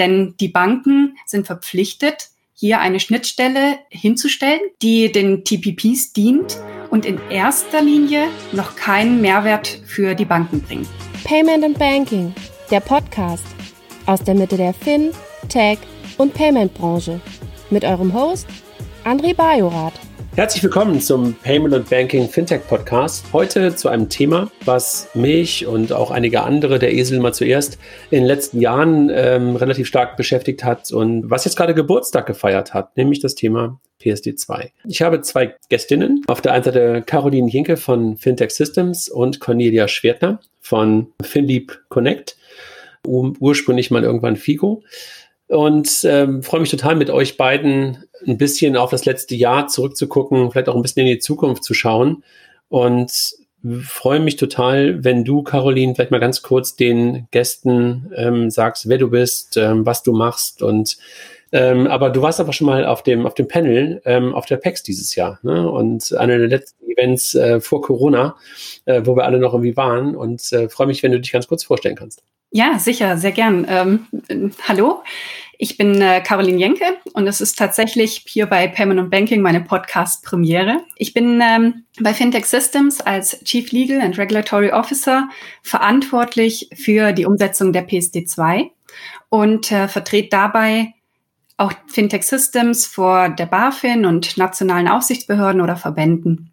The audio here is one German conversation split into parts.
Denn die Banken sind verpflichtet, hier eine Schnittstelle hinzustellen, die den TPPs dient und in erster Linie noch keinen Mehrwert für die Banken bringt. Payment and Banking, der Podcast aus der Mitte der Fin, Tech und Payment Branche mit eurem Host André Bajorath. Herzlich willkommen zum Payment und Banking Fintech Podcast. Heute zu einem Thema, was mich und auch einige andere, der Esel mal zuerst, in den letzten Jahren ähm, relativ stark beschäftigt hat und was jetzt gerade Geburtstag gefeiert hat, nämlich das Thema PSD2. Ich habe zwei Gästinnen. Auf der einen Seite Caroline Jinke von Fintech Systems und Cornelia Schwertner von FinLeap Connect, ursprünglich mal irgendwann FIGO und ähm, freue mich total mit euch beiden ein bisschen auf das letzte Jahr zurückzugucken, vielleicht auch ein bisschen in die Zukunft zu schauen und freue mich total, wenn du, Caroline, vielleicht mal ganz kurz den Gästen ähm, sagst, wer du bist, ähm, was du machst und ähm, aber du warst aber schon mal auf dem, auf dem Panel ähm, auf der PEX dieses Jahr. Ne? Und einer der letzten Events äh, vor Corona, äh, wo wir alle noch irgendwie waren. Und äh, freue mich, wenn du dich ganz kurz vorstellen kannst. Ja, sicher, sehr gern. Ähm, hallo, ich bin äh, Caroline Jenke und es ist tatsächlich hier bei und Banking meine Podcast-Premiere. Ich bin ähm, bei Fintech Systems als Chief Legal and Regulatory Officer verantwortlich für die Umsetzung der PSD2 und äh, vertrete dabei auch Fintech Systems vor der BaFin und nationalen Aufsichtsbehörden oder Verbänden.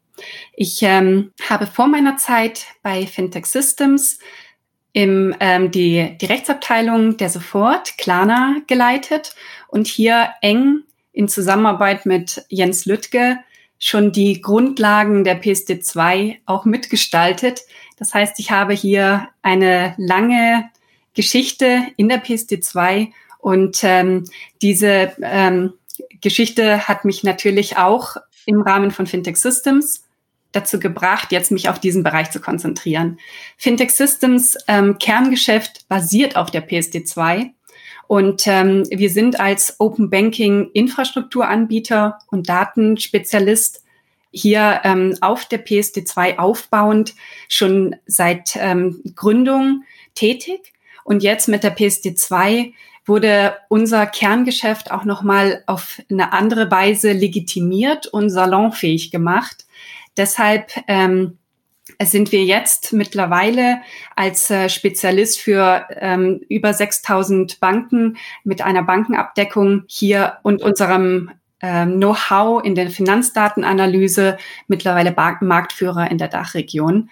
Ich ähm, habe vor meiner Zeit bei Fintech Systems im, ähm, die, die Rechtsabteilung der Sofort, Klana, geleitet und hier eng in Zusammenarbeit mit Jens Lüttke schon die Grundlagen der PSD2 auch mitgestaltet. Das heißt, ich habe hier eine lange Geschichte in der PSD2 und ähm, diese ähm, Geschichte hat mich natürlich auch im Rahmen von Fintech Systems dazu gebracht, jetzt mich auf diesen Bereich zu konzentrieren. Fintech Systems ähm, Kerngeschäft basiert auf der PSD2 und ähm, wir sind als Open Banking Infrastrukturanbieter und Datenspezialist hier ähm, auf der PSD2 aufbauend schon seit ähm, Gründung tätig. Und jetzt mit der PSD2 wurde unser Kerngeschäft auch nochmal auf eine andere Weise legitimiert und salonfähig gemacht. Deshalb ähm, sind wir jetzt mittlerweile als äh, Spezialist für ähm, über 6000 Banken mit einer Bankenabdeckung hier und unserem ähm, Know-how in der Finanzdatenanalyse mittlerweile Marktführer in der Dachregion.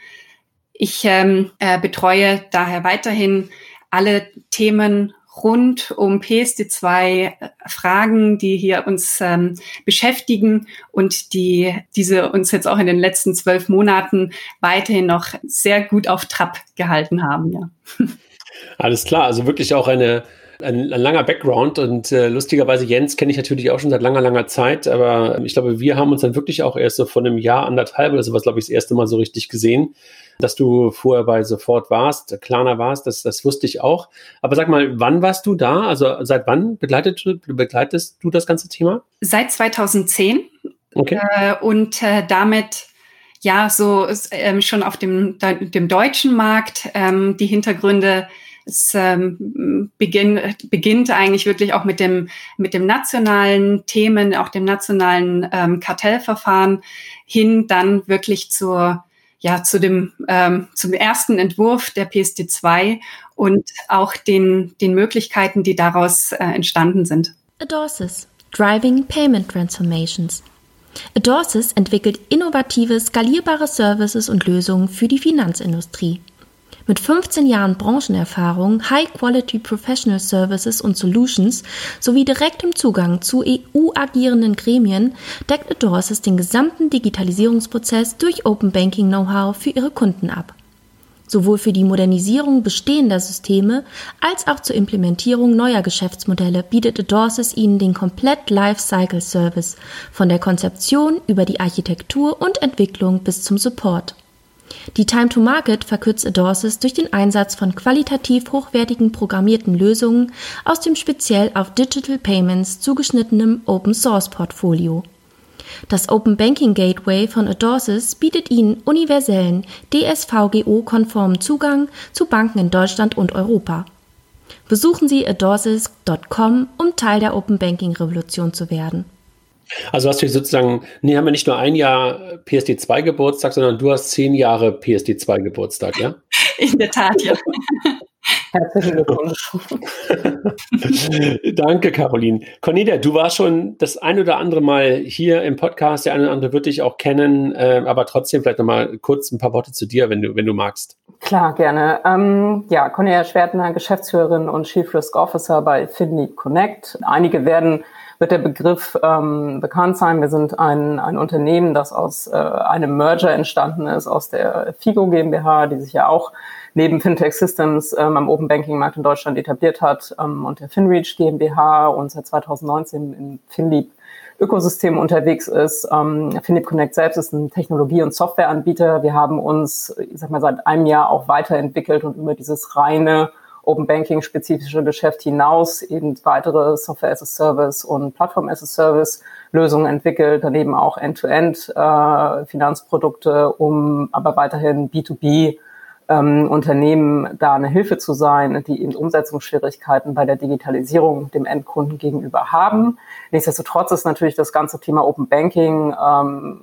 Ich ähm, äh, betreue daher weiterhin alle Themen rund um PSD2 Fragen, die hier uns ähm, beschäftigen und die diese uns jetzt auch in den letzten zwölf Monaten weiterhin noch sehr gut auf Trab gehalten haben. Ja. Alles klar, also wirklich auch eine ein, ein, langer Background und äh, lustigerweise Jens kenne ich natürlich auch schon seit langer, langer Zeit, aber ich glaube, wir haben uns dann wirklich auch erst so vor einem Jahr, anderthalb oder sowas, glaube ich, das erste Mal so richtig gesehen dass du vorher bei Sofort warst, Klarna warst, das, das wusste ich auch. Aber sag mal, wann warst du da? Also seit wann begleitet, begleitest du das ganze Thema? Seit 2010. Okay. Äh, und äh, damit ja so ähm, schon auf dem, dem deutschen Markt ähm, die Hintergründe es ähm, beginn, beginnt eigentlich wirklich auch mit dem, mit dem nationalen Themen, auch dem nationalen ähm, Kartellverfahren hin dann wirklich zur ja, zu dem, ähm, zum ersten Entwurf der PSD2 und auch den, den Möglichkeiten, die daraus äh, entstanden sind. Adorsis, Driving Payment Transformations. Adorsis entwickelt innovative, skalierbare Services und Lösungen für die Finanzindustrie. Mit 15 Jahren Branchenerfahrung, High-Quality Professional Services und Solutions sowie direktem Zugang zu EU-agierenden Gremien deckt Adorsis den gesamten Digitalisierungsprozess durch Open Banking Know-how für ihre Kunden ab. Sowohl für die Modernisierung bestehender Systeme als auch zur Implementierung neuer Geschäftsmodelle bietet Adorsis ihnen den komplett Lifecycle Service von der Konzeption über die Architektur und Entwicklung bis zum Support. Die Time to Market verkürzt Adorsis durch den Einsatz von qualitativ hochwertigen programmierten Lösungen aus dem speziell auf Digital Payments zugeschnittenen Open Source Portfolio. Das Open Banking Gateway von Adorsis bietet Ihnen universellen, DSVGO-konformen Zugang zu Banken in Deutschland und Europa. Besuchen Sie adorsis.com, um Teil der Open Banking Revolution zu werden. Also hast du sozusagen, nee, haben wir nicht nur ein Jahr PSD2 Geburtstag, sondern du hast zehn Jahre PSD2 Geburtstag, ja? In der Tat, ja. Herzlichen Glückwunsch. Danke, Caroline. Cornelia, du warst schon das ein oder andere Mal hier im Podcast. Der eine oder andere wird dich auch kennen, äh, aber trotzdem vielleicht nochmal kurz ein paar Worte zu dir, wenn du, wenn du magst. Klar, gerne. Ähm, ja, Cornelia Schwertner, Geschäftsführerin und Chief Risk Officer bei Finley Connect. Einige werden wird der Begriff ähm, bekannt sein. Wir sind ein, ein Unternehmen, das aus äh, einem Merger entstanden ist, aus der FIGO GmbH, die sich ja auch neben Fintech Systems ähm, am Open Banking Markt in Deutschland etabliert hat ähm, und der FinReach GmbH und seit 2019 im FinLeap Ökosystem unterwegs ist. Ähm, Finip Connect selbst ist ein Technologie- und Softwareanbieter. Wir haben uns, ich sag mal, seit einem Jahr auch weiterentwickelt und über dieses reine Open Banking spezifische Geschäft hinaus eben weitere Software as a Service und Plattform as a Service Lösungen entwickelt, daneben auch End-to-End -End, äh, Finanzprodukte, um aber weiterhin B2B ähm, Unternehmen da eine Hilfe zu sein, die eben Umsetzungsschwierigkeiten bei der Digitalisierung dem Endkunden gegenüber haben. Nichtsdestotrotz ist natürlich das ganze Thema Open Banking ähm,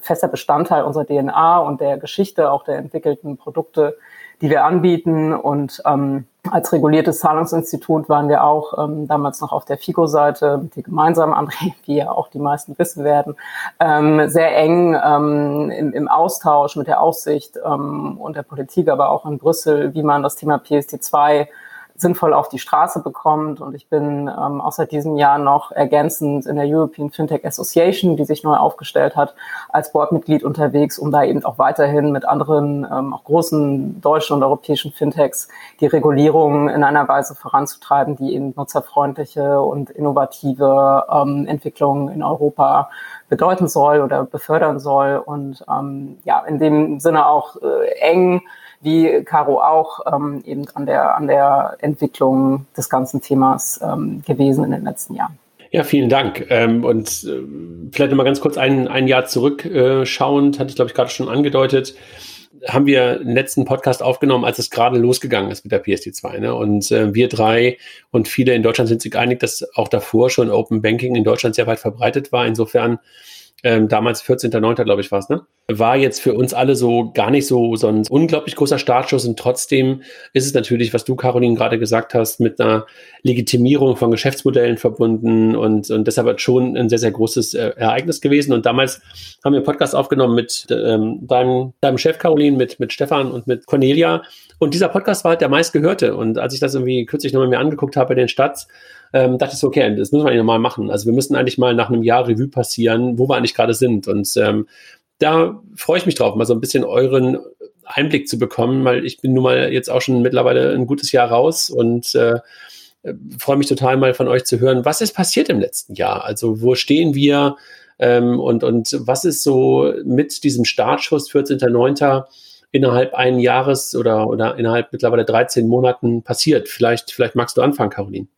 fester Bestandteil unserer DNA und der Geschichte auch der entwickelten Produkte, die wir anbieten. Und ähm, als reguliertes Zahlungsinstitut waren wir auch ähm, damals noch auf der FICO-Seite mit dir gemeinsam, André, wie ja auch die meisten wissen werden, ähm, sehr eng ähm, im, im Austausch mit der Aufsicht ähm, und der Politik, aber auch in Brüssel, wie man das Thema PSD2 sinnvoll auf die Straße bekommt. Und ich bin ähm, auch seit diesem Jahr noch ergänzend in der European Fintech Association, die sich neu aufgestellt hat, als Boardmitglied unterwegs, um da eben auch weiterhin mit anderen, ähm, auch großen deutschen und europäischen Fintechs die Regulierung in einer Weise voranzutreiben, die eben nutzerfreundliche und innovative ähm, Entwicklungen in Europa bedeuten soll oder befördern soll. Und ähm, ja, in dem Sinne auch äh, eng wie Caro auch ähm, eben an der, an der Entwicklung des ganzen Themas ähm, gewesen in den letzten Jahren. Ja, vielen Dank. Ähm, und äh, vielleicht nochmal ganz kurz ein, ein Jahr zurückschauend, äh, hatte ich, glaube ich, gerade schon angedeutet, haben wir den letzten Podcast aufgenommen, als es gerade losgegangen ist mit der PSD2. Ne? Und äh, wir drei und viele in Deutschland sind sich einig, dass auch davor schon Open Banking in Deutschland sehr weit verbreitet war. Insofern ähm, damals 14.09. glaube ich war es, ne? War jetzt für uns alle so gar nicht so, so ein unglaublich großer Startschuss und trotzdem ist es natürlich, was du, Caroline, gerade gesagt hast, mit einer Legitimierung von Geschäftsmodellen verbunden und, und deshalb schon ein sehr, sehr großes äh, Ereignis gewesen. Und damals haben wir einen Podcast aufgenommen mit ähm, deinem, deinem Chef, Caroline, mit, mit Stefan und mit Cornelia. Und dieser Podcast war halt der meistgehörte. Und als ich das irgendwie kürzlich nochmal mir angeguckt habe bei den Stats, ähm, dachte ich so, okay, das müssen wir eigentlich nochmal machen. Also wir müssen eigentlich mal nach einem Jahr Revue passieren, wo wir eigentlich gerade sind. Und ähm, da freue ich mich drauf, mal so ein bisschen euren Einblick zu bekommen, weil ich bin nun mal jetzt auch schon mittlerweile ein gutes Jahr raus und äh, freue mich total mal von euch zu hören, was ist passiert im letzten Jahr? Also wo stehen wir ähm, und, und was ist so mit diesem Startschuss 14.09. innerhalb einen Jahres oder, oder innerhalb mittlerweile 13 Monaten passiert? Vielleicht, vielleicht magst du anfangen, Caroline.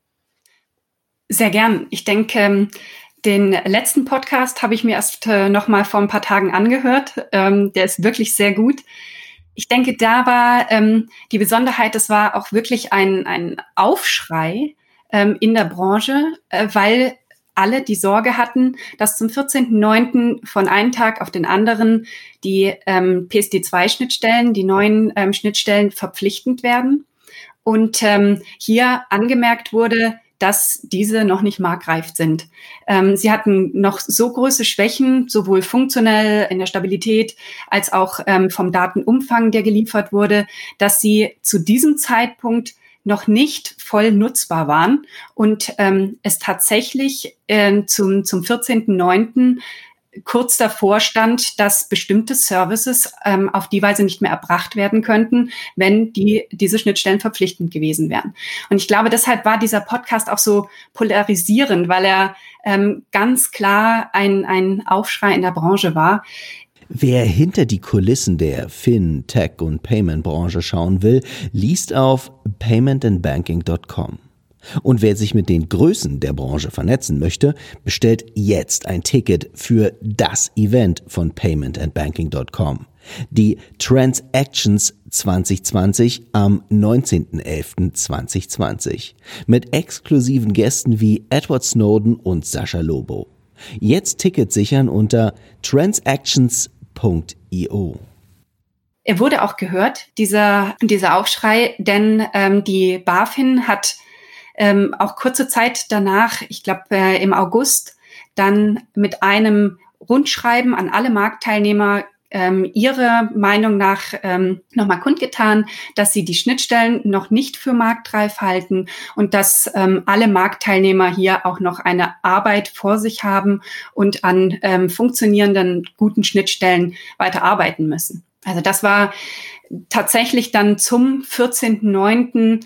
Sehr gern. Ich denke, ähm, den letzten Podcast habe ich mir erst äh, noch mal vor ein paar Tagen angehört. Ähm, der ist wirklich sehr gut. Ich denke, da war ähm, die Besonderheit, es war auch wirklich ein, ein Aufschrei in der Branche, äh, weil alle die Sorge hatten, dass zum 14.09. von einem Tag auf den anderen die ähm, PSD2-Schnittstellen, die neuen ähm, Schnittstellen verpflichtend werden. Und ähm, hier angemerkt wurde, dass diese noch nicht marktreif sind. Ähm, sie hatten noch so große Schwächen, sowohl funktionell in der Stabilität als auch ähm, vom Datenumfang, der geliefert wurde, dass sie zu diesem Zeitpunkt noch nicht voll nutzbar waren und ähm, es tatsächlich äh, zum, zum 14.09 kurz davor stand, dass bestimmte Services ähm, auf die Weise nicht mehr erbracht werden könnten, wenn die, diese Schnittstellen verpflichtend gewesen wären. Und ich glaube, deshalb war dieser Podcast auch so polarisierend, weil er ähm, ganz klar ein, ein Aufschrei in der Branche war. Wer hinter die Kulissen der Fin, Tech und Payment Branche schauen will, liest auf paymentandbanking.com. Und wer sich mit den Größen der Branche vernetzen möchte, bestellt jetzt ein Ticket für das Event von paymentandbanking.com. Die Transactions 2020 am 19.11.2020 mit exklusiven Gästen wie Edward Snowden und Sascha Lobo. Jetzt Ticket sichern unter transactions.io. Er wurde auch gehört, dieser, dieser Aufschrei, denn ähm, die BaFin hat ähm, auch kurze Zeit danach, ich glaube äh, im August, dann mit einem Rundschreiben an alle Marktteilnehmer ähm, ihre Meinung nach ähm, nochmal kundgetan, dass sie die Schnittstellen noch nicht für marktreif halten und dass ähm, alle Marktteilnehmer hier auch noch eine Arbeit vor sich haben und an ähm, funktionierenden guten Schnittstellen weiter arbeiten müssen. Also das war tatsächlich dann zum 14.09.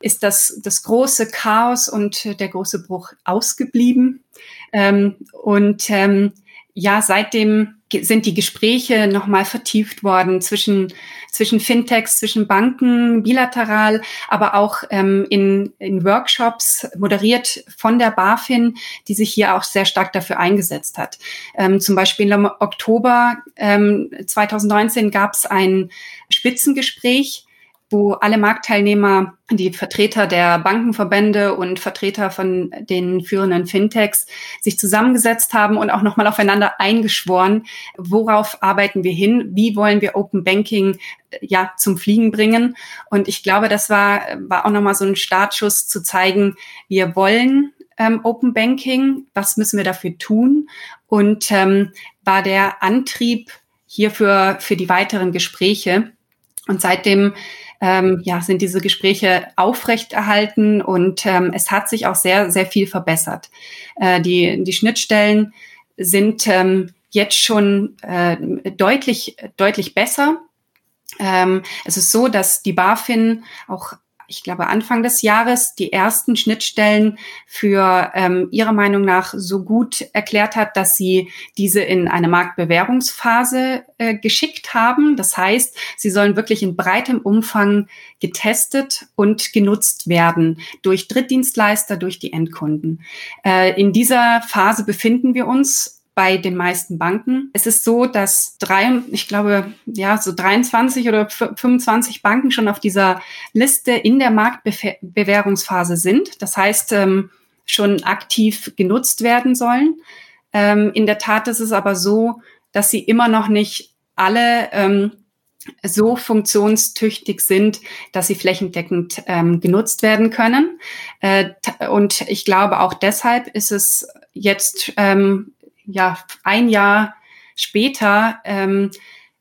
ist das, das große Chaos und der große Bruch ausgeblieben. Ähm, und ähm, ja, seitdem sind die Gespräche nochmal vertieft worden zwischen, zwischen Fintechs, zwischen Banken, bilateral, aber auch ähm, in, in Workshops, moderiert von der BaFin, die sich hier auch sehr stark dafür eingesetzt hat. Ähm, zum Beispiel im Oktober ähm, 2019 gab es ein Spitzengespräch wo alle Marktteilnehmer, die Vertreter der Bankenverbände und Vertreter von den führenden Fintechs sich zusammengesetzt haben und auch nochmal aufeinander eingeschworen, worauf arbeiten wir hin, wie wollen wir Open Banking äh, ja zum Fliegen bringen. Und ich glaube, das war, war auch nochmal so ein Startschuss zu zeigen, wir wollen ähm, Open Banking, was müssen wir dafür tun? Und ähm, war der Antrieb hierfür für die weiteren Gespräche. Und seitdem ähm, ja, sind diese Gespräche aufrechterhalten und ähm, es hat sich auch sehr, sehr viel verbessert. Äh, die, die Schnittstellen sind ähm, jetzt schon äh, deutlich, deutlich besser. Ähm, es ist so, dass die BaFin auch ich glaube, Anfang des Jahres die ersten Schnittstellen für ähm, ihrer Meinung nach so gut erklärt hat, dass sie diese in eine Marktbewährungsphase äh, geschickt haben. Das heißt, sie sollen wirklich in breitem Umfang getestet und genutzt werden durch Drittdienstleister, durch die Endkunden. Äh, in dieser Phase befinden wir uns bei den meisten Banken. Es ist so, dass drei, ich glaube, ja, so 23 oder 25 Banken schon auf dieser Liste in der Marktbewährungsphase sind. Das heißt, ähm, schon aktiv genutzt werden sollen. Ähm, in der Tat ist es aber so, dass sie immer noch nicht alle ähm, so funktionstüchtig sind, dass sie flächendeckend ähm, genutzt werden können. Äh, und ich glaube, auch deshalb ist es jetzt ähm, ja, ein Jahr später ähm,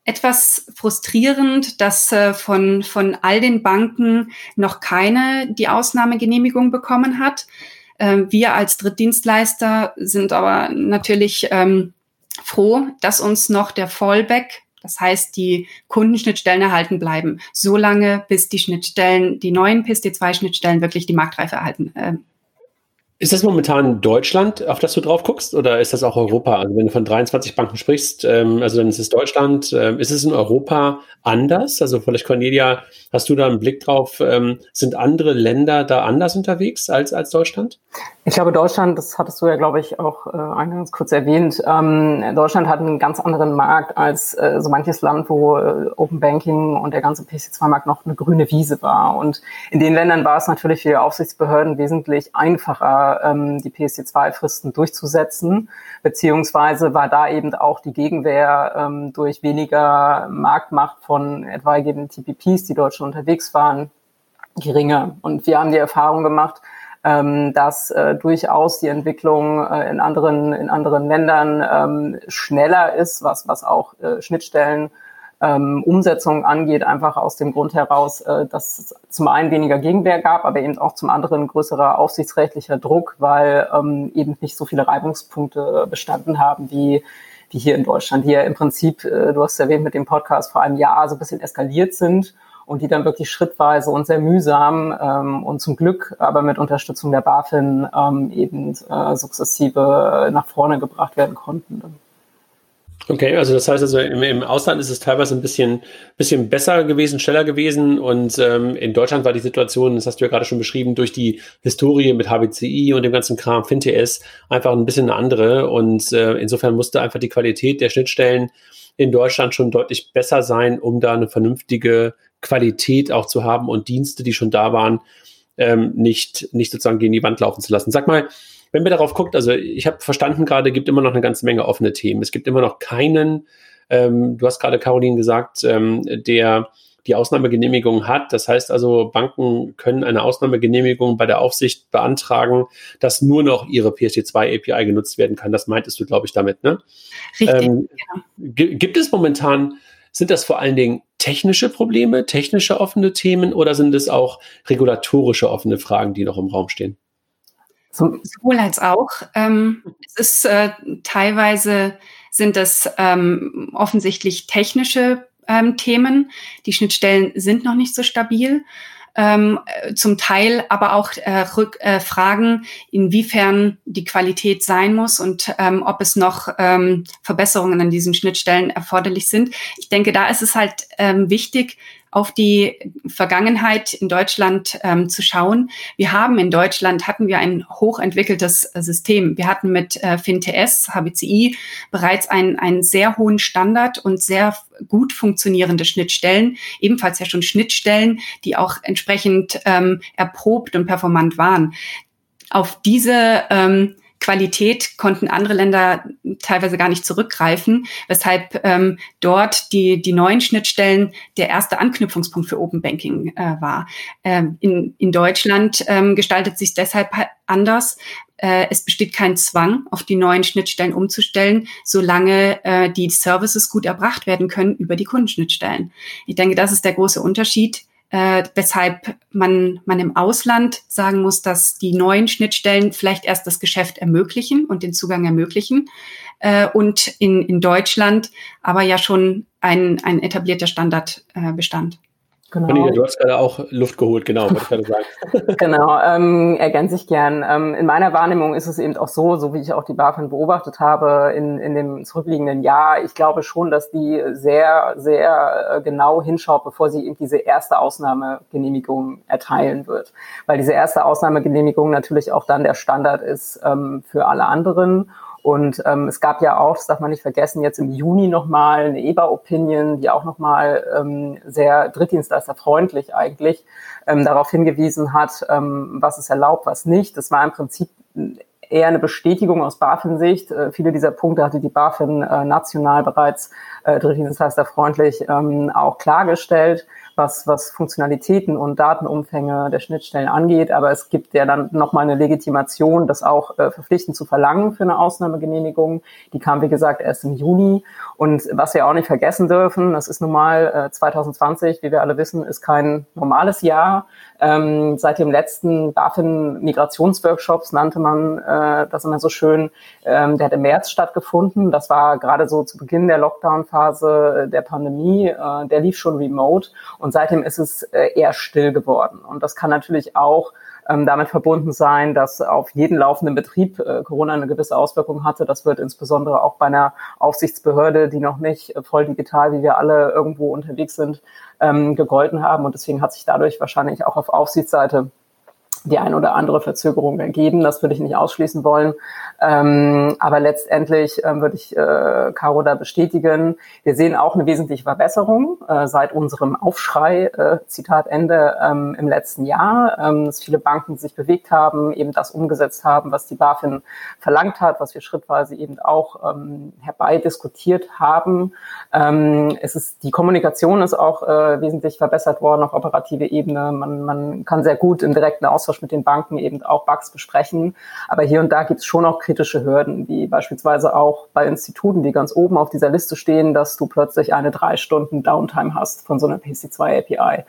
etwas frustrierend, dass äh, von, von all den Banken noch keine die Ausnahmegenehmigung bekommen hat. Ähm, wir als Drittdienstleister sind aber natürlich ähm, froh, dass uns noch der Fallback, das heißt die Kundenschnittstellen erhalten bleiben, so lange bis die Schnittstellen, die neuen PSD2-Schnittstellen wirklich die Marktreife erhalten, äh, ist das momentan Deutschland, auf das du drauf guckst, oder ist das auch Europa? Also wenn du von 23 Banken sprichst, ähm, also dann ist es Deutschland. Ähm, ist es in Europa anders? Also vielleicht Cornelia, hast du da einen Blick drauf? Ähm, sind andere Länder da anders unterwegs als, als Deutschland? Ich glaube, Deutschland, das hattest du ja, glaube ich, auch äh, eingangs kurz erwähnt, ähm, Deutschland hat einen ganz anderen Markt als äh, so manches Land, wo äh, Open Banking und der ganze PC2-Markt noch eine grüne Wiese war. Und in den Ländern war es natürlich für Aufsichtsbehörden wesentlich einfacher, ähm, die PSD2-Fristen durchzusetzen, beziehungsweise war da eben auch die Gegenwehr ähm, durch weniger Marktmacht von etwaigen TPPs, die dort schon unterwegs waren, geringer. Und wir haben die Erfahrung gemacht, ähm, dass äh, durchaus die Entwicklung äh, in anderen in anderen Ländern ähm, schneller ist, was was auch äh, Schnittstellen ähm, Umsetzung angeht, einfach aus dem Grund heraus, äh, dass es zum einen weniger Gegenwehr gab, aber eben auch zum anderen größerer aufsichtsrechtlicher Druck, weil ähm, eben nicht so viele Reibungspunkte bestanden haben, wie wie hier in Deutschland, die ja im Prinzip, äh, du hast erwähnt, mit dem Podcast vor einem Jahr so ein bisschen eskaliert sind und die dann wirklich schrittweise und sehr mühsam ähm, und zum Glück aber mit Unterstützung der BaFin ähm, eben äh, sukzessive nach vorne gebracht werden konnten. Okay, also das heißt also im, im Ausland ist es teilweise ein bisschen, bisschen besser gewesen, schneller gewesen und ähm, in Deutschland war die Situation, das hast du ja gerade schon beschrieben, durch die Historie mit HBCI und dem ganzen Kram FinTS einfach ein bisschen eine andere und äh, insofern musste einfach die Qualität der Schnittstellen in Deutschland schon deutlich besser sein, um da eine vernünftige Qualität auch zu haben und Dienste, die schon da waren, ähm, nicht, nicht sozusagen gegen die Wand laufen zu lassen. Sag mal, wenn wir darauf guckt, also ich habe verstanden gerade, gibt immer noch eine ganze Menge offene Themen. Es gibt immer noch keinen, ähm, du hast gerade Caroline gesagt, ähm, der die Ausnahmegenehmigung hat. Das heißt also, Banken können eine Ausnahmegenehmigung bei der Aufsicht beantragen, dass nur noch ihre PSD2 API genutzt werden kann. Das meintest du, glaube ich, damit, ne? Richtig. Ähm, ja. Gibt es momentan, sind das vor allen Dingen technische Probleme, technische offene Themen oder sind es auch regulatorische offene Fragen, die noch im Raum stehen? Sowohl als auch. Ähm, es ist äh, teilweise sind das ähm, offensichtlich technische ähm, Themen. Die Schnittstellen sind noch nicht so stabil. Ähm, zum Teil aber auch äh, Rück, äh, Fragen, inwiefern die Qualität sein muss und ähm, ob es noch ähm, Verbesserungen an diesen Schnittstellen erforderlich sind. Ich denke, da ist es halt ähm, wichtig, auf die Vergangenheit in Deutschland ähm, zu schauen. Wir haben in Deutschland, hatten wir ein hochentwickeltes äh, System. Wir hatten mit äh, FinTS, HBCI bereits einen, einen sehr hohen Standard und sehr gut funktionierende Schnittstellen, ebenfalls ja schon Schnittstellen, die auch entsprechend ähm, erprobt und performant waren. Auf diese ähm, Qualität konnten andere Länder teilweise gar nicht zurückgreifen, weshalb ähm, dort die, die neuen Schnittstellen der erste Anknüpfungspunkt für Open Banking äh, war. Ähm, in, in Deutschland ähm, gestaltet sich deshalb anders. Äh, es besteht kein Zwang, auf die neuen Schnittstellen umzustellen, solange äh, die Services gut erbracht werden können über die Kundenschnittstellen. Ich denke, das ist der große Unterschied äh, weshalb man, man im Ausland sagen muss, dass die neuen Schnittstellen vielleicht erst das Geschäft ermöglichen und den Zugang ermöglichen äh, und in, in Deutschland aber ja schon ein, ein etablierter Standard äh, bestand. Genau. Anita, du hast gerade auch Luft geholt, genau, wollte ich gerade sagen. genau, ähm, ergänze ich gern. Ähm, in meiner Wahrnehmung ist es eben auch so, so wie ich auch die BaFin beobachtet habe in, in dem zurückliegenden Jahr. Ich glaube schon, dass die sehr, sehr äh, genau hinschaut, bevor sie eben diese erste Ausnahmegenehmigung erteilen wird. Weil diese erste Ausnahmegenehmigung natürlich auch dann der Standard ist ähm, für alle anderen. Und ähm, es gab ja auch, das darf man nicht vergessen, jetzt im Juni nochmal eine EBA-Opinion, die auch nochmal ähm, sehr drittdienstleisterfreundlich eigentlich ähm, darauf hingewiesen hat, ähm, was ist erlaubt, was nicht. Das war im Prinzip eher eine Bestätigung aus BaFin-Sicht. Äh, viele dieser Punkte hatte die BaFin äh, national bereits äh, drittdienstleisterfreundlich ähm, auch klargestellt was, was Funktionalitäten und Datenumfänge der Schnittstellen angeht. Aber es gibt ja dann nochmal eine Legitimation, das auch äh, verpflichtend zu verlangen für eine Ausnahmegenehmigung. Die kam, wie gesagt, erst im Juni. Und was wir auch nicht vergessen dürfen, das ist nun mal äh, 2020, wie wir alle wissen, ist kein normales Jahr. Ähm, seit dem letzten BaFin-Migrationsworkshops nannte man äh, das immer so schön, ähm, der hat im März stattgefunden. Das war gerade so zu Beginn der Lockdown-Phase der Pandemie. Äh, der lief schon remote und seitdem ist es äh, eher still geworden. Und das kann natürlich auch ähm, damit verbunden sein, dass auf jeden laufenden Betrieb äh, Corona eine gewisse Auswirkung hatte. Das wird insbesondere auch bei einer Aufsichtsbehörde, die noch nicht äh, voll digital, wie wir alle irgendwo unterwegs sind, ähm, gegolten haben. Und deswegen hat sich dadurch wahrscheinlich auch auf Aufsichtsseite die ein oder andere Verzögerung ergeben. Das würde ich nicht ausschließen wollen. Ähm, aber letztendlich ähm, würde ich äh, Caro da bestätigen. Wir sehen auch eine wesentliche Verbesserung äh, seit unserem Aufschrei, äh, Zitat Ende, ähm, im letzten Jahr, ähm, dass viele Banken sich bewegt haben, eben das umgesetzt haben, was die BaFin verlangt hat, was wir schrittweise eben auch ähm, herbeidiskutiert haben. Ähm, es ist, die Kommunikation ist auch äh, wesentlich verbessert worden auf operative Ebene. Man, man kann sehr gut im direkten Austausch mit den Banken eben auch Bugs besprechen. Aber hier und da gibt es schon auch kritische Hürden, wie beispielsweise auch bei Instituten, die ganz oben auf dieser Liste stehen, dass du plötzlich eine drei Stunden Downtime hast von so einer PC2 API.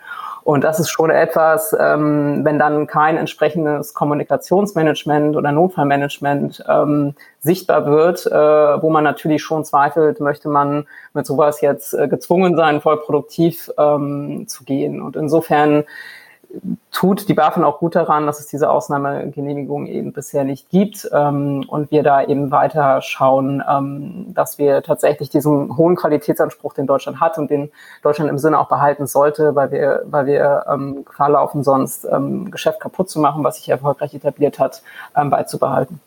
Und das ist schon etwas, ähm, wenn dann kein entsprechendes Kommunikationsmanagement oder Notfallmanagement ähm, sichtbar wird, äh, wo man natürlich schon zweifelt, möchte man mit sowas jetzt äh, gezwungen sein, voll produktiv ähm, zu gehen. Und insofern tut die BaFin auch gut daran, dass es diese Ausnahmegenehmigung eben bisher nicht gibt ähm, und wir da eben weiter schauen, ähm, dass wir tatsächlich diesen hohen Qualitätsanspruch, den Deutschland hat und den Deutschland im Sinne auch behalten sollte, weil wir, weil wir ähm, Gefahr laufen, sonst ähm, Geschäft kaputt zu machen, was sich erfolgreich etabliert hat, ähm, beizubehalten.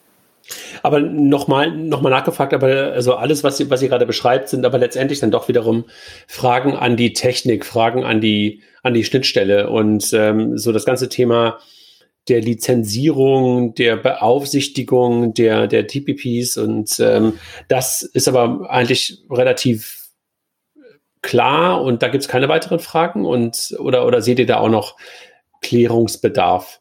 Aber nochmal noch mal nachgefragt, aber also alles, was, was ihr gerade beschreibt, sind aber letztendlich dann doch wiederum Fragen an die Technik, Fragen an die, an die Schnittstelle und ähm, so das ganze Thema der Lizenzierung, der Beaufsichtigung der, der TPPs und ähm, das ist aber eigentlich relativ klar und da gibt es keine weiteren Fragen und oder, oder seht ihr da auch noch Klärungsbedarf?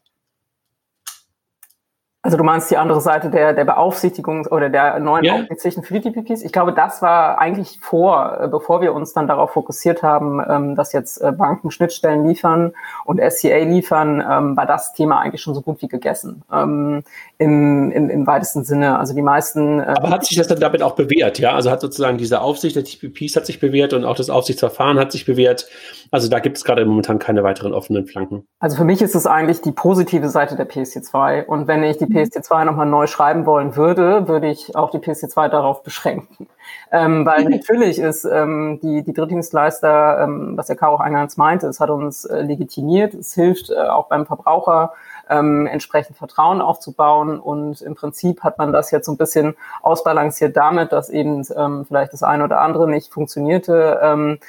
Also du meinst die andere Seite der, der Beaufsichtigung oder der neuen yeah. Aufsichtsrichten für die TPPs? Ich glaube, das war eigentlich vor, äh, bevor wir uns dann darauf fokussiert haben, ähm, dass jetzt äh, Banken Schnittstellen liefern und SCA liefern, ähm, war das Thema eigentlich schon so gut wie gegessen. Ähm, im, im, Im weitesten Sinne. Also die meisten. Äh, Aber hat sich das dann damit auch bewährt, ja? Also hat sozusagen diese Aufsicht der TPPs hat sich bewährt und auch das Aufsichtsverfahren hat sich bewährt. Also da gibt es gerade momentan keine weiteren offenen Flanken. Also für mich ist es eigentlich die positive Seite der PSD2. Und wenn ich die PSD2 nochmal neu schreiben wollen würde, würde ich auch die PSD2 darauf beschränken. Ähm, weil natürlich ist ähm, die, die Drittdienstleister, ähm, was der K auch eingangs meinte, es hat uns äh, legitimiert, es hilft äh, auch beim Verbraucher ähm, entsprechend Vertrauen aufzubauen und im Prinzip hat man das jetzt so ein bisschen ausbalanciert damit, dass eben ähm, vielleicht das eine oder andere nicht funktionierte. Ähm,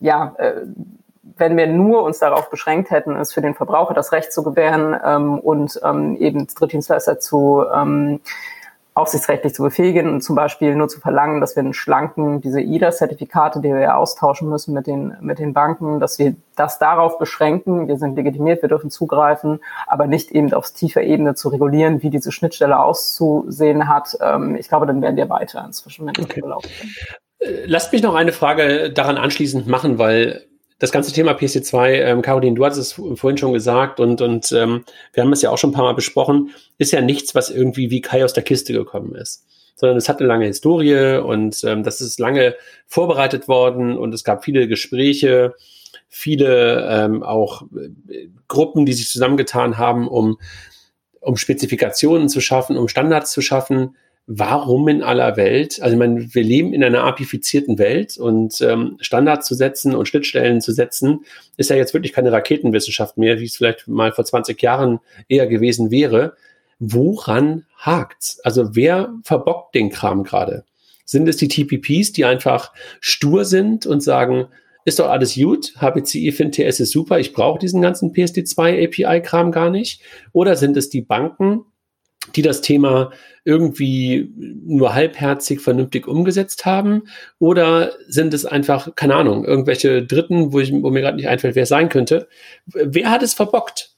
ja, äh, wenn wir nur uns darauf beschränkt hätten, es für den Verbraucher das Recht zu gewähren ähm, und ähm, eben Drittdienstleister zu ähm, aufsichtsrechtlich zu befähigen und zum Beispiel nur zu verlangen, dass wir einen schlanken, diese IDA-Zertifikate, die wir ja austauschen müssen mit den, mit den Banken, dass wir das darauf beschränken, wir sind legitimiert, wir dürfen zugreifen, aber nicht eben aufs tiefer Ebene zu regulieren, wie diese Schnittstelle auszusehen hat. Ähm, ich glaube, dann werden wir weiter inzwischen, wenn okay. Lasst mich noch eine Frage daran anschließend machen, weil das ganze Thema PC2, ähm, Caroline, du hast es vorhin schon gesagt und, und ähm, wir haben es ja auch schon ein paar Mal besprochen, ist ja nichts, was irgendwie wie Kai aus der Kiste gekommen ist. Sondern es hat eine lange Historie und ähm, das ist lange vorbereitet worden und es gab viele Gespräche, viele ähm, auch äh, Gruppen, die sich zusammengetan haben, um, um Spezifikationen zu schaffen, um Standards zu schaffen warum in aller Welt, also ich meine, wir leben in einer apifizierten Welt und ähm, Standards zu setzen und Schnittstellen zu setzen, ist ja jetzt wirklich keine Raketenwissenschaft mehr, wie es vielleicht mal vor 20 Jahren eher gewesen wäre. Woran hakt's? Also wer verbockt den Kram gerade? Sind es die TPPs, die einfach stur sind und sagen, ist doch alles gut, HPCI FinTS ist super, ich brauche diesen ganzen PSD2 API-Kram gar nicht? Oder sind es die Banken, die das Thema irgendwie nur halbherzig vernünftig umgesetzt haben? Oder sind es einfach, keine Ahnung, irgendwelche Dritten, wo, ich, wo mir gerade nicht einfällt, wer es sein könnte? Wer hat es verbockt?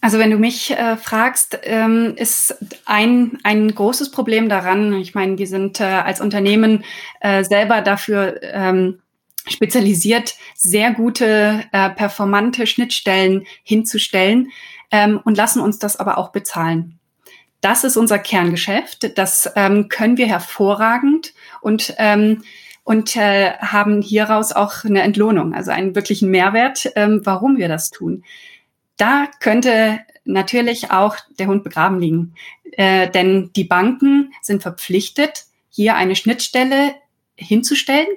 Also wenn du mich äh, fragst, ähm, ist ein, ein großes Problem daran, ich meine, wir sind äh, als Unternehmen äh, selber dafür ähm, spezialisiert, sehr gute, äh, performante Schnittstellen hinzustellen ähm, und lassen uns das aber auch bezahlen. Das ist unser Kerngeschäft. Das ähm, können wir hervorragend und ähm, und äh, haben hieraus auch eine Entlohnung, also einen wirklichen Mehrwert, ähm, warum wir das tun. Da könnte natürlich auch der Hund begraben liegen, äh, denn die Banken sind verpflichtet, hier eine Schnittstelle hinzustellen,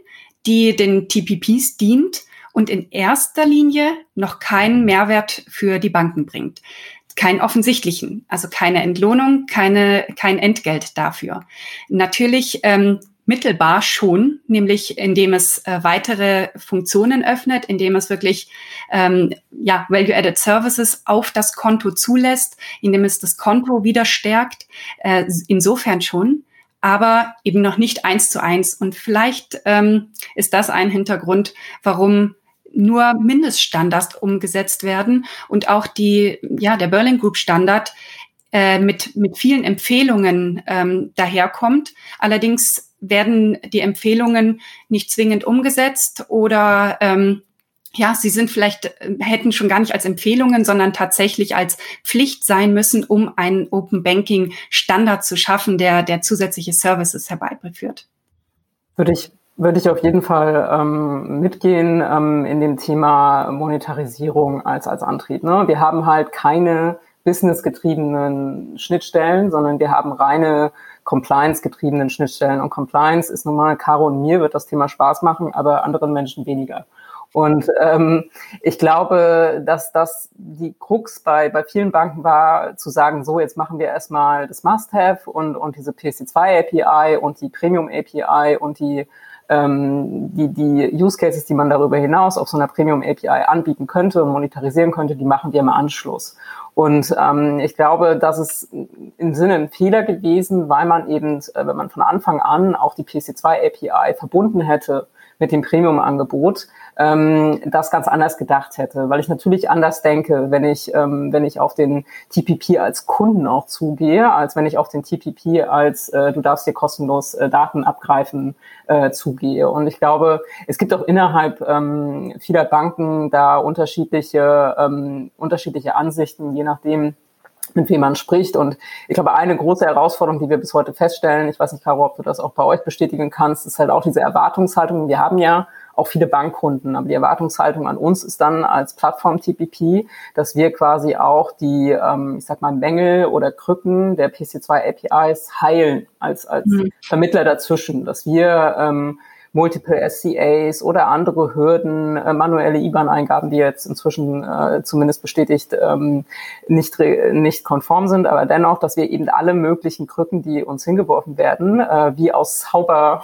die den TPPs dient und in erster Linie noch keinen Mehrwert für die Banken bringt. Keinen offensichtlichen, also keine Entlohnung, keine, kein Entgelt dafür. Natürlich ähm, mittelbar schon, nämlich indem es äh, weitere Funktionen öffnet, indem es wirklich ähm, ja, Value-Added Services auf das Konto zulässt, indem es das Konto wieder stärkt. Äh, insofern schon aber eben noch nicht eins zu eins. Und vielleicht ähm, ist das ein Hintergrund, warum nur Mindeststandards umgesetzt werden und auch die, ja, der Berlin Group Standard äh, mit, mit vielen Empfehlungen ähm, daherkommt. Allerdings werden die Empfehlungen nicht zwingend umgesetzt oder ähm, ja, sie sind vielleicht, äh, hätten schon gar nicht als Empfehlungen, sondern tatsächlich als Pflicht sein müssen, um einen Open Banking Standard zu schaffen, der, der zusätzliche Services herbeiführt. Würde ich würde ich auf jeden Fall ähm, mitgehen ähm, in dem Thema Monetarisierung als, als Antrieb. Ne? Wir haben halt keine businessgetriebenen Schnittstellen, sondern wir haben reine Compliance-getriebenen Schnittstellen. Und Compliance ist normal, Caro und mir wird das Thema Spaß machen, aber anderen Menschen weniger. Und ähm, ich glaube, dass das die Krux bei, bei vielen Banken war, zu sagen, so, jetzt machen wir erstmal das Must-Have und, und diese PSD2 API und die Premium API und die ähm, die, die Use Cases, die man darüber hinaus auf so einer Premium API anbieten könnte und monetarisieren könnte, die machen wir im Anschluss. Und ähm, ich glaube, das ist im Sinne ein Fehler gewesen, weil man eben, äh, wenn man von Anfang an auch die PC2 API verbunden hätte mit dem Premium-Angebot, ähm, das ganz anders gedacht hätte, weil ich natürlich anders denke, wenn ich, ähm, wenn ich auf den TPP als Kunden auch zugehe, als wenn ich auf den TPP als äh, du darfst dir kostenlos äh, Daten abgreifen äh, zugehe. Und ich glaube, es gibt auch innerhalb ähm, vieler Banken da unterschiedliche, ähm, unterschiedliche Ansichten, je nachdem, mit wem man spricht. Und ich glaube, eine große Herausforderung, die wir bis heute feststellen, ich weiß nicht, Caro, ob du das auch bei euch bestätigen kannst, ist halt auch diese Erwartungshaltung. Wir haben ja auch viele Bankkunden, aber die Erwartungshaltung an uns ist dann als Plattform TPP, dass wir quasi auch die, ähm, ich sag mal, Mängel oder Krücken der PC2 APIs heilen als, als mhm. Vermittler dazwischen, dass wir ähm, Multiple SCAs oder andere Hürden, äh, manuelle IBAN-Eingaben, die jetzt inzwischen äh, zumindest bestätigt ähm, nicht, nicht konform sind, aber dennoch, dass wir eben alle möglichen Krücken, die uns hingeworfen werden, äh, wie aus Zauber,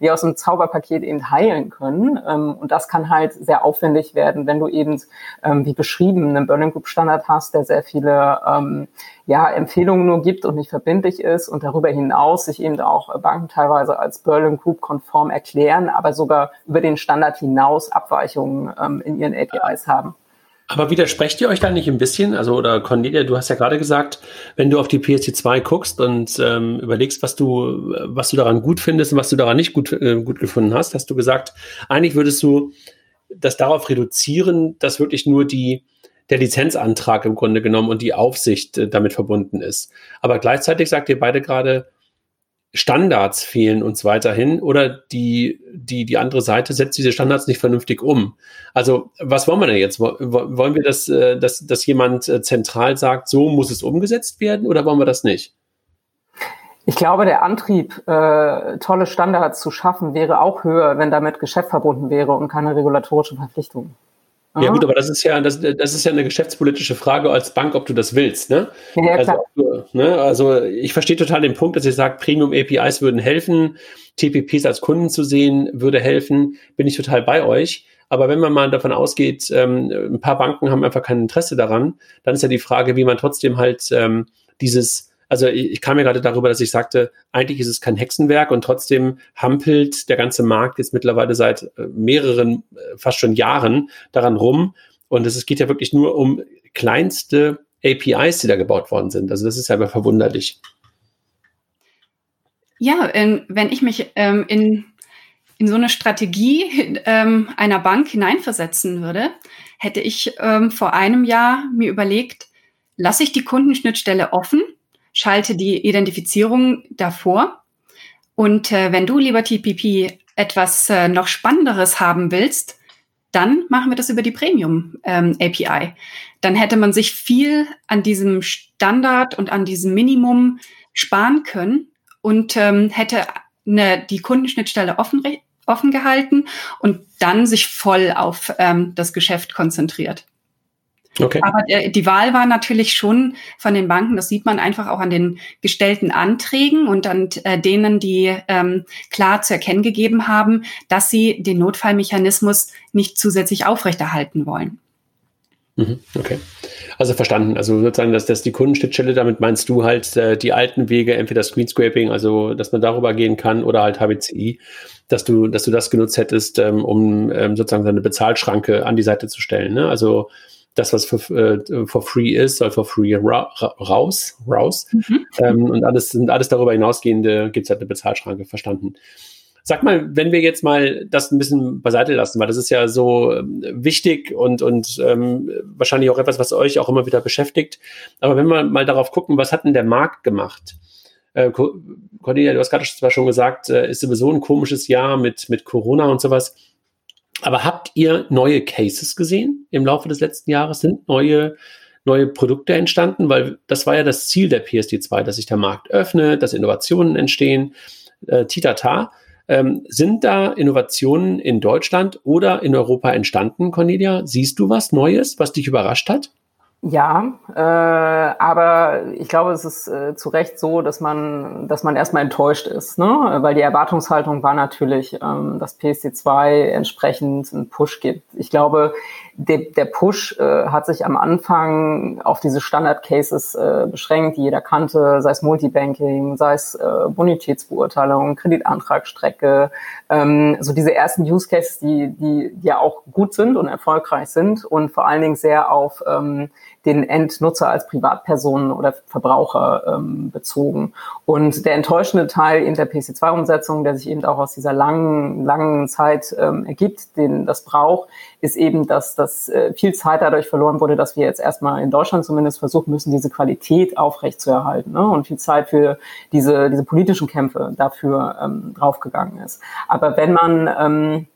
wie aus einem Zauberpaket eben heilen können. Ähm, und das kann halt sehr aufwendig werden, wenn du eben, ähm, wie beschrieben, einen Burning Group Standard hast, der sehr viele ähm, ja, Empfehlungen nur gibt und nicht verbindlich ist und darüber hinaus sich eben auch Banken teilweise als Berlin Group konform erklären, aber sogar über den Standard hinaus Abweichungen ähm, in ihren APIs haben. Aber widersprecht ihr euch da nicht ein bisschen? Also, oder Cornelia, du hast ja gerade gesagt, wenn du auf die PSD2 guckst und ähm, überlegst, was du, was du daran gut findest und was du daran nicht gut, äh, gut gefunden hast, hast du gesagt, eigentlich würdest du das darauf reduzieren, dass wirklich nur die, der Lizenzantrag im Grunde genommen und die Aufsicht äh, damit verbunden ist. Aber gleichzeitig sagt ihr beide gerade, Standards fehlen uns weiterhin oder die, die, die andere Seite setzt diese Standards nicht vernünftig um. Also was wollen wir denn jetzt? Wollen wir, dass, äh, dass, dass jemand äh, zentral sagt, so muss es umgesetzt werden oder wollen wir das nicht? Ich glaube, der Antrieb, äh, tolle Standards zu schaffen, wäre auch höher, wenn damit Geschäft verbunden wäre und keine regulatorische Verpflichtung. Ja gut, aber das ist ja, das, das ist ja eine geschäftspolitische Frage als Bank, ob du das willst. Ne? Ja, also, du, ne? also ich verstehe total den Punkt, dass ihr sagt, Premium APIs würden helfen, TPPs als Kunden zu sehen würde helfen, bin ich total bei euch. Aber wenn man mal davon ausgeht, ähm, ein paar Banken haben einfach kein Interesse daran, dann ist ja die Frage, wie man trotzdem halt ähm, dieses also ich, kam mir gerade darüber, dass ich sagte, eigentlich ist es kein Hexenwerk und trotzdem hampelt der ganze Markt jetzt mittlerweile seit äh, mehreren, äh, fast schon Jahren daran rum. Und es geht ja wirklich nur um kleinste APIs, die da gebaut worden sind. Also das ist ja aber verwunderlich. Ja, ähm, wenn ich mich ähm, in, in so eine Strategie ähm, einer Bank hineinversetzen würde, hätte ich vor einem Jahr mir überlegt, lasse ich die Kundenschnittstelle offen schalte die Identifizierung davor. Und äh, wenn du, lieber TPP, etwas äh, noch Spannenderes haben willst, dann machen wir das über die Premium ähm, API. Dann hätte man sich viel an diesem Standard und an diesem Minimum sparen können und ähm, hätte eine, die Kundenschnittstelle offen, offen gehalten und dann sich voll auf ähm, das Geschäft konzentriert. Okay. Aber der, die Wahl war natürlich schon von den Banken, das sieht man einfach auch an den gestellten Anträgen und an äh, denen, die ähm, klar zu erkennen gegeben haben, dass sie den Notfallmechanismus nicht zusätzlich aufrechterhalten wollen. Mhm, okay. Also verstanden. Also sozusagen, dass das die Kundenschnittstelle, damit meinst du halt äh, die alten Wege, entweder Screenscraping, also dass man darüber gehen kann, oder halt HBCI, dass du, dass du das genutzt hättest, ähm, um ähm, sozusagen seine Bezahlschranke an die Seite zu stellen. Ne? Also das, was for, äh, for free ist, soll for free ra raus, raus. Mhm. Ähm, und alles sind alles darüber hinausgehende, gibt es halt eine Bezahlschranke, verstanden. Sag mal, wenn wir jetzt mal das ein bisschen beiseite lassen, weil das ist ja so ähm, wichtig und, und ähm, wahrscheinlich auch etwas, was euch auch immer wieder beschäftigt. Aber wenn wir mal darauf gucken, was hat denn der Markt gemacht? Äh, Cornelia, du hast gerade zwar schon gesagt, äh, ist sowieso ein komisches Jahr mit, mit Corona und sowas. Aber habt ihr neue Cases gesehen im Laufe des letzten Jahres? Sind neue, neue Produkte entstanden? Weil das war ja das Ziel der PSD2, dass sich der Markt öffnet, dass Innovationen entstehen. Äh, titata. Ähm, sind da Innovationen in Deutschland oder in Europa entstanden, Cornelia? Siehst du was Neues, was dich überrascht hat? Ja, äh, aber ich glaube, es ist äh, zu Recht so, dass man, dass man erstmal enttäuscht ist, ne? weil die Erwartungshaltung war natürlich, ähm, dass PSD2 entsprechend einen Push gibt. Ich glaube, der, der Push äh, hat sich am Anfang auf diese Standard-Cases äh, beschränkt, die jeder kannte, sei es Multibanking, sei es äh, Bonitätsbeurteilung, Kreditantragsstrecke, ähm, so diese ersten Use Cases, die, die, die ja auch gut sind und erfolgreich sind und vor allen Dingen sehr auf ähm, den Endnutzer als Privatpersonen oder Verbraucher ähm, bezogen. Und der enttäuschende Teil in der PC2-Umsetzung, der sich eben auch aus dieser langen, langen Zeit ähm, ergibt, den das braucht, ist eben, dass, dass äh, viel Zeit dadurch verloren wurde, dass wir jetzt erstmal in Deutschland zumindest versuchen müssen, diese Qualität aufrechtzuerhalten ne? und viel Zeit für diese, diese politischen Kämpfe dafür ähm, draufgegangen ist. Aber wenn man ähm,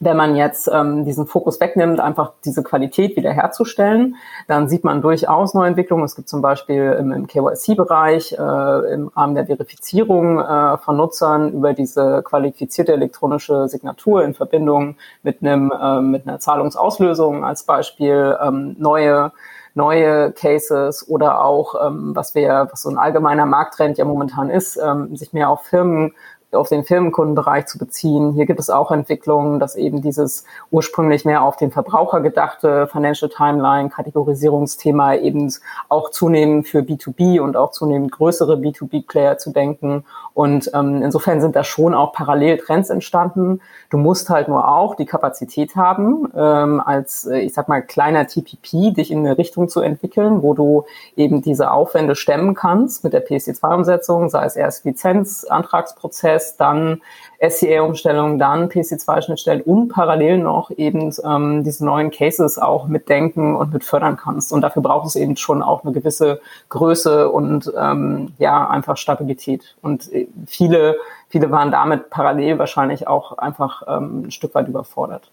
wenn man jetzt ähm, diesen Fokus wegnimmt, einfach diese Qualität wiederherzustellen, dann sieht man durchaus neue Entwicklungen. Es gibt zum Beispiel im, im KYC-Bereich äh, im Rahmen der Verifizierung äh, von Nutzern über diese qualifizierte elektronische Signatur in Verbindung mit einem äh, mit einer Zahlungsauslösung als Beispiel ähm, neue neue Cases oder auch, ähm, was wir, was so ein allgemeiner Markttrend ja momentan ist, ähm, sich mehr auf Firmen auf den Firmenkundenbereich zu beziehen. Hier gibt es auch Entwicklungen, dass eben dieses ursprünglich mehr auf den Verbraucher gedachte Financial Timeline Kategorisierungsthema eben auch zunehmend für B2B und auch zunehmend größere B2B-Player zu denken. Und ähm, insofern sind da schon auch parallel Trends entstanden. Du musst halt nur auch die Kapazität haben, ähm, als, äh, ich sag mal, kleiner TPP, dich in eine Richtung zu entwickeln, wo du eben diese Aufwände stemmen kannst mit der PSD2-Umsetzung, sei es erst Lizenzantragsprozess, Prozess, dann SCA-Umstellung, dann PC2-Schnittstellen und parallel noch eben ähm, diese neuen Cases auch mitdenken und mit fördern kannst. Und dafür braucht es eben schon auch eine gewisse Größe und ähm, ja, einfach Stabilität. Und äh, viele, viele waren damit parallel wahrscheinlich auch einfach ähm, ein Stück weit überfordert.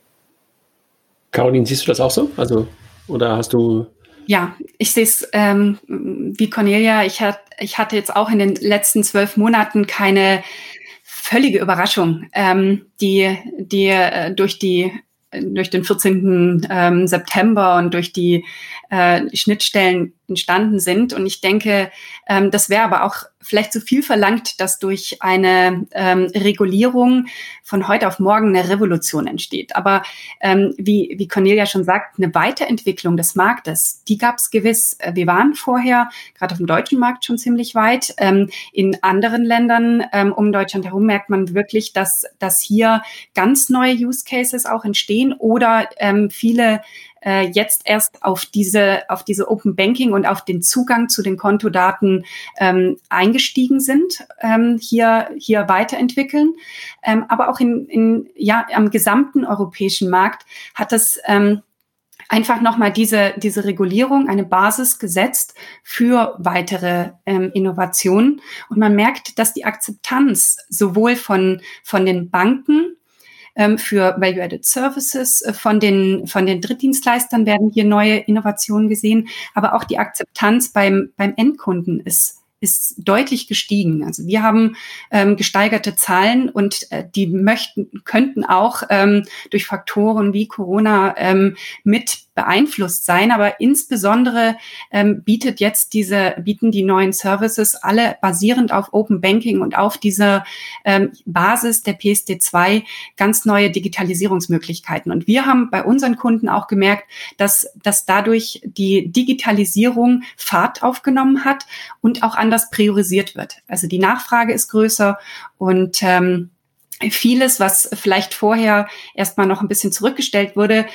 Caroline, siehst du das auch so? Also, oder hast du ja, ich sehe es ähm, wie Cornelia. Ich, hat, ich hatte jetzt auch in den letzten zwölf Monaten keine völlige Überraschung, ähm, die, die äh, durch die durch den 14. Ähm, September und durch die äh, Schnittstellen entstanden sind. Und ich denke, ähm, das wäre aber auch vielleicht zu viel verlangt, dass durch eine ähm, Regulierung von heute auf morgen eine Revolution entsteht. Aber ähm, wie, wie Cornelia schon sagt, eine Weiterentwicklung des Marktes, die gab es gewiss. Wir waren vorher gerade auf dem deutschen Markt schon ziemlich weit. Ähm, in anderen Ländern ähm, um Deutschland herum merkt man wirklich, dass, dass hier ganz neue Use Cases auch entstehen oder ähm, viele äh, jetzt erst auf diese, auf diese Open Banking und auf den Zugang zu den Kontodaten ähm, eingestiegen sind, ähm, hier, hier weiterentwickeln. Ähm, aber auch in, in, ja, am gesamten europäischen Markt hat es ähm, einfach nochmal diese, diese Regulierung eine Basis gesetzt für weitere ähm, Innovationen. Und man merkt, dass die Akzeptanz sowohl von, von den Banken ähm, für Value-Added Services. Äh, von den, von den Drittdienstleistern werden hier neue Innovationen gesehen, aber auch die Akzeptanz beim, beim Endkunden ist ist deutlich gestiegen. Also wir haben ähm, gesteigerte Zahlen und äh, die möchten, könnten auch ähm, durch Faktoren wie Corona ähm, mit beeinflusst sein. Aber insbesondere ähm, bietet jetzt diese, bieten die neuen Services alle basierend auf Open Banking und auf dieser ähm, Basis der PSD2 ganz neue Digitalisierungsmöglichkeiten. Und wir haben bei unseren Kunden auch gemerkt, dass, dass dadurch die Digitalisierung Fahrt aufgenommen hat und auch anders priorisiert wird. Also die Nachfrage ist größer und ähm, vieles, was vielleicht vorher erstmal noch ein bisschen zurückgestellt wurde,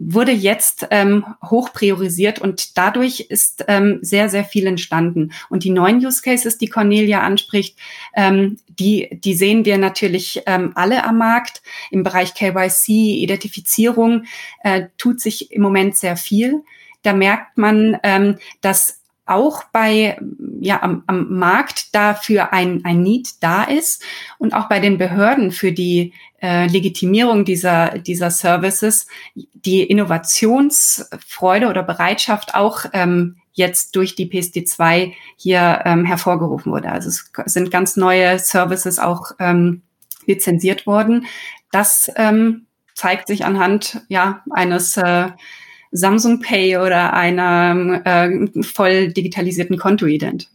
wurde jetzt ähm, hoch priorisiert und dadurch ist ähm, sehr, sehr viel entstanden. Und die neuen Use Cases, die Cornelia anspricht, ähm, die, die sehen wir natürlich ähm, alle am Markt. Im Bereich KYC, Identifizierung äh, tut sich im Moment sehr viel. Da merkt man, ähm, dass auch bei, ja, am, am Markt dafür ein, ein Need da ist und auch bei den Behörden für die äh, Legitimierung dieser, dieser Services die Innovationsfreude oder Bereitschaft auch ähm, jetzt durch die PSD2 hier ähm, hervorgerufen wurde. Also es sind ganz neue Services auch ähm, lizenziert wurden. Das ähm, zeigt sich anhand ja eines äh, Samsung Pay oder einer äh, voll digitalisierten Kontoident.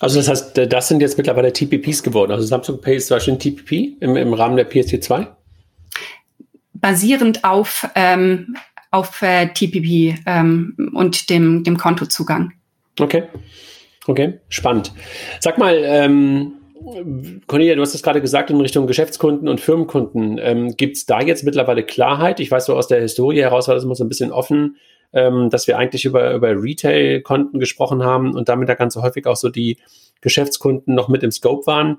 Also das heißt, das sind jetzt mittlerweile TPPs geworden. Also Samsung Pay ist zum Beispiel ein TPP im, im Rahmen der PSD2? Basierend auf, ähm, auf äh, TPP ähm, und dem, dem Kontozugang. Okay. Okay, spannend. Sag mal, ähm, Cornelia, du hast es gerade gesagt in Richtung Geschäftskunden und Firmenkunden. Ähm, Gibt es da jetzt mittlerweile Klarheit? Ich weiß so aus der Historie heraus war das immer so ein bisschen offen, ähm, dass wir eigentlich über, über Retail-Konten gesprochen haben und damit da ganz häufig auch so die Geschäftskunden noch mit im Scope waren.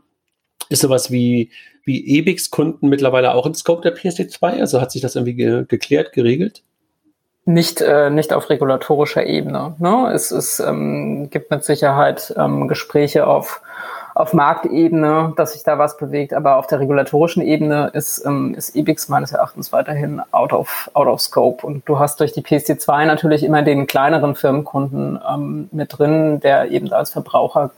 Ist sowas wie, wie EBIX-Kunden mittlerweile auch im Scope der PSD2? Also hat sich das irgendwie ge geklärt, geregelt? Nicht, äh, nicht auf regulatorischer Ebene. Ne? Es, es ähm, gibt mit Sicherheit ähm, Gespräche auf auf Marktebene, dass sich da was bewegt, aber auf der regulatorischen Ebene ist, ähm, ist EBIX meines Erachtens weiterhin out of, out of scope. Und du hast durch die PSD2 natürlich immer den kleineren Firmenkunden ähm, mit drin, der eben als Verbraucher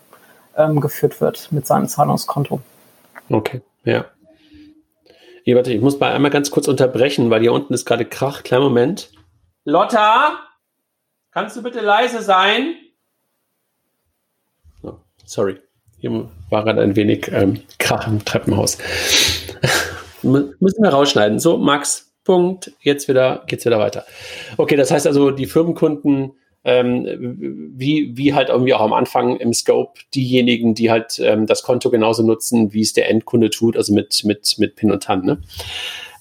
ähm, geführt wird mit seinem Zahlungskonto. Okay, ja. Hier, warte, ich muss mal einmal ganz kurz unterbrechen, weil hier unten ist gerade Krach. Kleinen Moment. Lotta, kannst du bitte leise sein? Oh, sorry. Hier war gerade ein wenig ähm, Krach im Treppenhaus. Müssen wir rausschneiden. So, Max, Punkt. Jetzt wieder, geht's wieder weiter. Okay, das heißt also, die Firmenkunden, ähm, wie, wie halt irgendwie auch am Anfang im Scope diejenigen, die halt ähm, das Konto genauso nutzen, wie es der Endkunde tut, also mit, mit, mit PIN und TAN. Ne?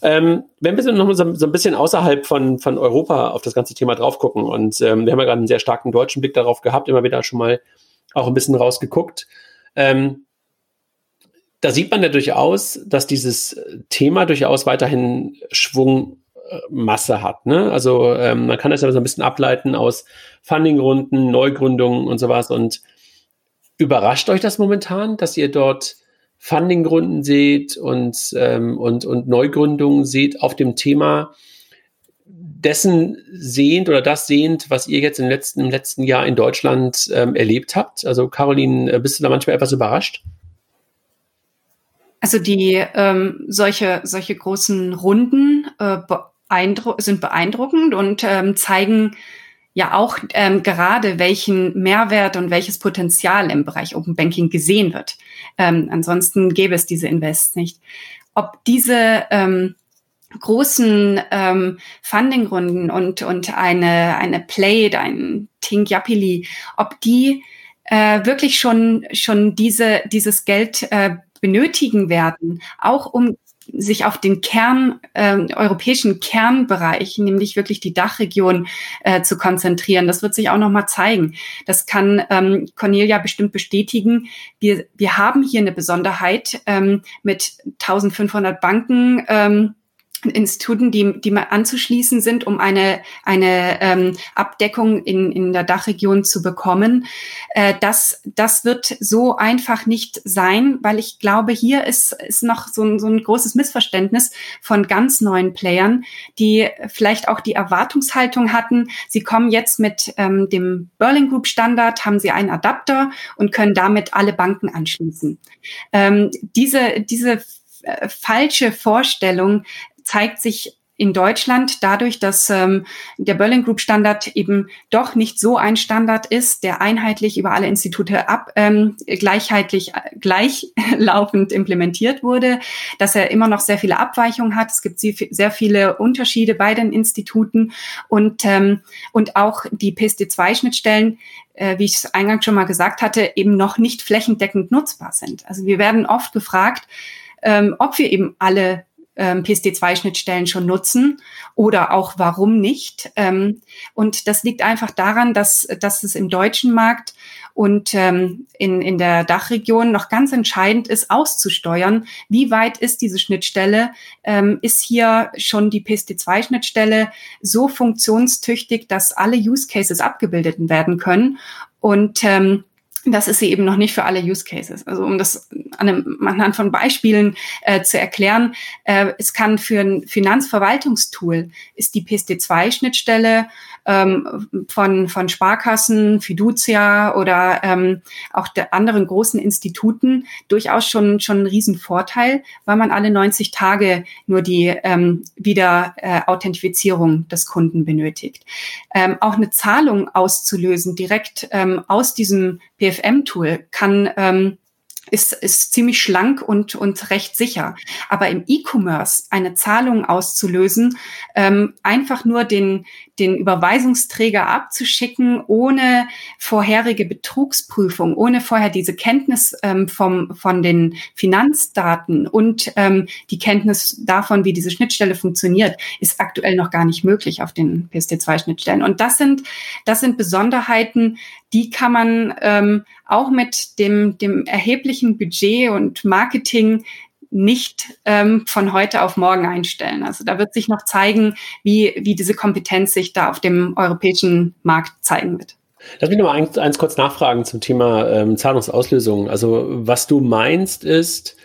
Ähm, wenn wir noch so, so, ein bisschen außerhalb von, von Europa auf das ganze Thema drauf gucken und ähm, wir haben ja gerade einen sehr starken deutschen Blick darauf gehabt, immer wieder schon mal auch ein bisschen rausgeguckt. Ähm, da sieht man ja durchaus, dass dieses Thema durchaus weiterhin Schwungmasse hat. Ne? Also ähm, man kann das ja so ein bisschen ableiten aus Fundingrunden, Neugründungen und sowas. Und überrascht euch das momentan, dass ihr dort Fundingrunden seht und, ähm, und, und Neugründungen seht auf dem Thema dessen sehend oder das sehend, was ihr jetzt im letzten, im letzten Jahr in Deutschland ähm, erlebt habt? Also Caroline, äh, bist du da manchmal etwas überrascht? Also die ähm, solche solche großen Runden äh, beeindru sind beeindruckend und ähm, zeigen ja auch ähm, gerade welchen Mehrwert und welches Potenzial im Bereich Open Banking gesehen wird. Ähm, ansonsten gäbe es diese Invests nicht. Ob diese ähm, großen ähm, Fundingrunden und, und eine, eine Plate, ein Tink Yapili, ob die äh, wirklich schon, schon diese, dieses Geld äh, benötigen werden, auch um sich auf den Kern, äh, europäischen Kernbereich, nämlich wirklich die Dachregion, äh, zu konzentrieren. Das wird sich auch nochmal zeigen. Das kann ähm, Cornelia bestimmt bestätigen. Wir, wir haben hier eine Besonderheit ähm, mit 1500 Banken. Ähm, Instituten, die, die mal anzuschließen sind, um eine, eine ähm, Abdeckung in, in der Dachregion zu bekommen. Äh, das, das wird so einfach nicht sein, weil ich glaube, hier ist, ist noch so ein, so ein großes Missverständnis von ganz neuen Playern, die vielleicht auch die Erwartungshaltung hatten, sie kommen jetzt mit ähm, dem Berlin Group Standard, haben sie einen Adapter und können damit alle Banken anschließen. Ähm, diese, diese äh, falsche Vorstellung zeigt sich in Deutschland dadurch, dass ähm, der Berlin Group Standard eben doch nicht so ein Standard ist, der einheitlich über alle Institute ab ähm, gleichheitlich äh, gleichlaufend implementiert wurde, dass er immer noch sehr viele Abweichungen hat. Es gibt sehr viele Unterschiede bei den Instituten und ähm, und auch die PSD2 äh, wie ich es eingangs schon mal gesagt hatte, eben noch nicht flächendeckend nutzbar sind. Also wir werden oft gefragt, ähm, ob wir eben alle ähm, PSD2-Schnittstellen schon nutzen oder auch warum nicht. Ähm, und das liegt einfach daran, dass, dass es im deutschen Markt und ähm, in, in der Dachregion noch ganz entscheidend ist, auszusteuern, wie weit ist diese Schnittstelle, ähm, ist hier schon die PSD2-Schnittstelle so funktionstüchtig, dass alle Use Cases abgebildet werden können. Und ähm, das ist sie eben noch nicht für alle Use Cases. Also um das an einem, anhand von Beispielen äh, zu erklären, äh, es kann für ein Finanzverwaltungstool ist die PSD2-Schnittstelle ähm, von, von Sparkassen, Fiducia oder ähm, auch der anderen großen Instituten durchaus schon, schon ein Riesenvorteil, weil man alle 90 Tage nur die ähm, wieder äh, Authentifizierung des Kunden benötigt. Ähm, auch eine Zahlung auszulösen direkt ähm, aus diesem PFM-Tool kann ähm, ist, ist ziemlich schlank und, und recht sicher. Aber im E-Commerce eine Zahlung auszulösen, ähm, einfach nur den, den Überweisungsträger abzuschicken, ohne vorherige Betrugsprüfung, ohne vorher diese Kenntnis ähm, vom, von den Finanzdaten und ähm, die Kenntnis davon, wie diese Schnittstelle funktioniert, ist aktuell noch gar nicht möglich auf den PSD2-Schnittstellen. Und das sind, das sind Besonderheiten, die kann man ähm, auch mit dem, dem erheblichen Budget und Marketing nicht ähm, von heute auf morgen einstellen. Also da wird sich noch zeigen, wie, wie diese Kompetenz sich da auf dem europäischen Markt zeigen wird. Lass mich noch mal eins, eins kurz nachfragen zum Thema ähm, Zahlungsauslösung. Also was du meinst ist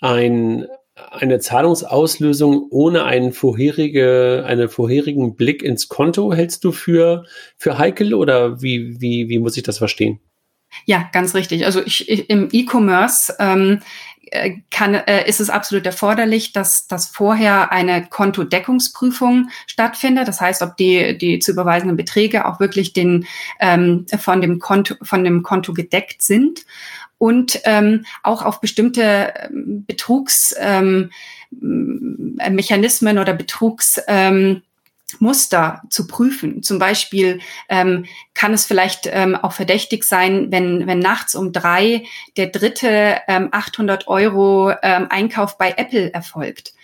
ein, eine Zahlungsauslösung ohne einen vorherige, einen vorherigen Blick ins Konto hältst du für, für heikel oder wie, wie, wie muss ich das verstehen? Ja, ganz richtig. Also ich, ich im E-Commerce ähm, äh, kann, äh, ist es absolut erforderlich, dass, dass vorher eine Kontodeckungsprüfung stattfindet. Das heißt, ob die, die zu überweisenden Beträge auch wirklich den, ähm, von, dem Konto, von dem Konto gedeckt sind und ähm, auch auf bestimmte ähm, Betrugsmechanismen ähm, oder Betrugs ähm, zu prüfen. Zum Beispiel ähm, kann es vielleicht ähm, auch verdächtig sein, wenn, wenn nachts um drei der dritte ähm, 800 Euro ähm, Einkauf bei Apple erfolgt.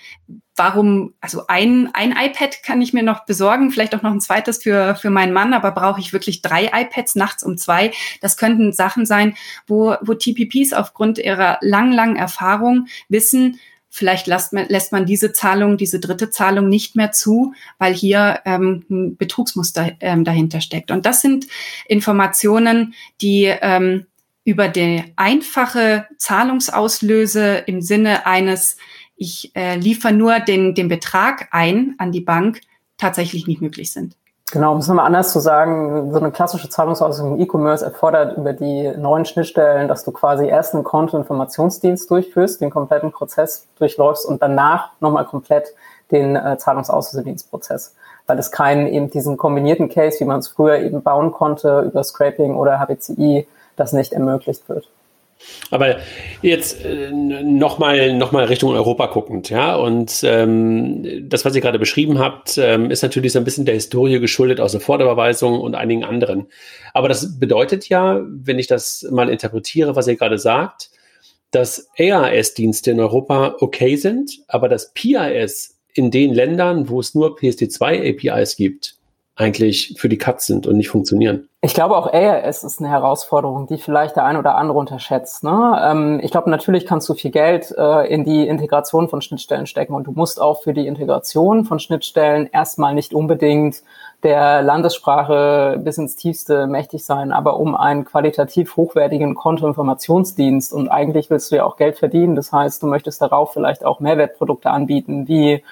Warum, also ein, ein iPad kann ich mir noch besorgen, vielleicht auch noch ein zweites für, für meinen Mann, aber brauche ich wirklich drei iPads nachts um zwei? Das könnten Sachen sein, wo, wo TPPs aufgrund ihrer lang, langen Erfahrung wissen, Vielleicht lässt man, lässt man diese Zahlung, diese dritte Zahlung nicht mehr zu, weil hier ähm, ein Betrugsmuster ähm, dahinter steckt. Und das sind Informationen, die ähm, über die einfache Zahlungsauslöse im Sinne eines, ich äh, liefere nur den, den Betrag ein an die Bank, tatsächlich nicht möglich sind. Genau, um es nochmal anders zu sagen, so eine klassische Zahlungsauslegung im E-Commerce erfordert über die neuen Schnittstellen, dass du quasi erst einen Kontoinformationsdienst durchführst, den kompletten Prozess durchläufst und danach nochmal komplett den äh, Zahlungsauslösedienstprozess. Weil es keinen eben diesen kombinierten Case, wie man es früher eben bauen konnte, über Scraping oder HBCI, das nicht ermöglicht wird. Aber jetzt äh, nochmal noch mal Richtung Europa guckend, ja. Und ähm, das, was ihr gerade beschrieben habt, ähm, ist natürlich so ein bisschen der Historie geschuldet aus der Vorderüberweisung und einigen anderen. Aber das bedeutet ja, wenn ich das mal interpretiere, was ihr gerade sagt, dass ARS-Dienste in Europa okay sind, aber das PIS in den Ländern, wo es nur PSD2-APIs gibt, eigentlich für die Cuts sind und nicht funktionieren. Ich glaube auch ARS ist eine Herausforderung, die vielleicht der ein oder andere unterschätzt. Ne? Ähm, ich glaube, natürlich kannst du viel Geld äh, in die Integration von Schnittstellen stecken und du musst auch für die Integration von Schnittstellen erstmal nicht unbedingt der Landessprache bis ins Tiefste mächtig sein, aber um einen qualitativ hochwertigen Kontoinformationsdienst und eigentlich willst du ja auch Geld verdienen. Das heißt, du möchtest darauf vielleicht auch Mehrwertprodukte anbieten, wie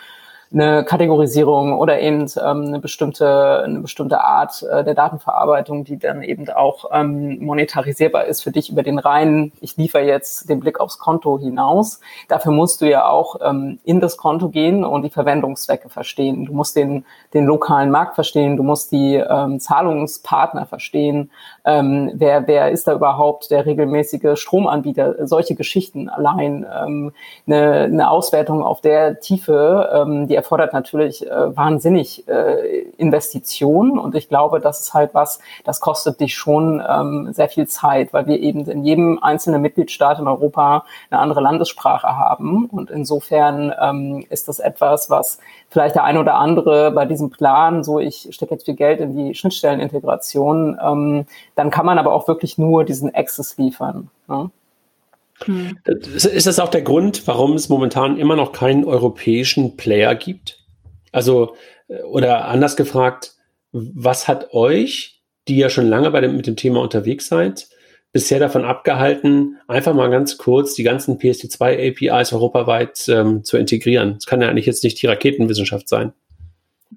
eine Kategorisierung oder eben ähm, eine bestimmte eine bestimmte Art äh, der Datenverarbeitung, die dann eben auch ähm, monetarisierbar ist für dich über den reinen, ich liefere jetzt den Blick aufs Konto hinaus. Dafür musst du ja auch ähm, in das Konto gehen und die Verwendungszwecke verstehen. Du musst den den lokalen Markt verstehen, du musst die ähm, Zahlungspartner verstehen, ähm, wer wer ist da überhaupt der regelmäßige Stromanbieter, solche Geschichten allein ähm, eine, eine Auswertung auf der Tiefe, ähm, die erfordert natürlich äh, wahnsinnig äh, Investitionen und ich glaube, das ist halt was, das kostet dich schon ähm, sehr viel Zeit, weil wir eben in jedem einzelnen Mitgliedstaat in Europa eine andere Landessprache haben. Und insofern ähm, ist das etwas, was vielleicht der eine oder andere bei diesem Plan, so ich stecke jetzt viel Geld in die Schnittstellenintegration, ähm, dann kann man aber auch wirklich nur diesen Access liefern. Ne? Hm. Ist das auch der Grund, warum es momentan immer noch keinen europäischen Player gibt? Also, äh, oder anders gefragt, was hat euch, die ja schon lange bei dem, mit dem Thema unterwegs seid, bisher davon abgehalten, einfach mal ganz kurz die ganzen PSD2 APIs europaweit ähm, zu integrieren? Das kann ja eigentlich jetzt nicht die Raketenwissenschaft sein.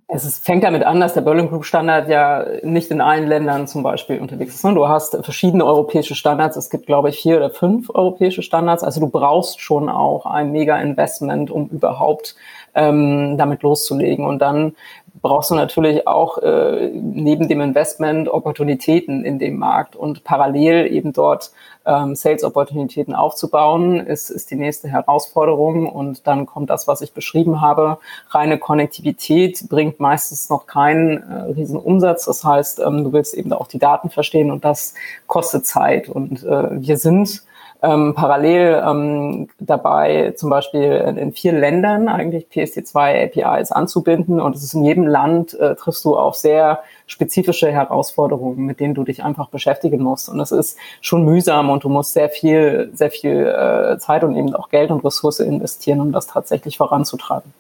Es ist, fängt damit an, dass der Berlin Group Standard ja nicht in allen Ländern zum Beispiel unterwegs ist. Du hast verschiedene europäische Standards. Es gibt, glaube ich, vier oder fünf europäische Standards. Also du brauchst schon auch ein Mega-Investment, um überhaupt ähm, damit loszulegen. Und dann brauchst du natürlich auch äh, neben dem Investment Opportunitäten in dem Markt und parallel eben dort ähm, Sales-Opportunitäten aufzubauen, ist, ist die nächste Herausforderung. Und dann kommt das, was ich beschrieben habe. Reine Konnektivität bringt meistens noch keinen äh, riesen Umsatz. Das heißt, ähm, du willst eben auch die Daten verstehen und das kostet Zeit. Und äh, wir sind ähm, parallel ähm, dabei, zum Beispiel in, in vier Ländern eigentlich PSD2 APIs anzubinden und es ist in jedem Land äh, triffst du auf sehr spezifische Herausforderungen, mit denen du dich einfach beschäftigen musst. Und das ist schon mühsam und du musst sehr viel, sehr viel äh, Zeit und eben auch Geld und Ressource investieren, um das tatsächlich voranzutreiben.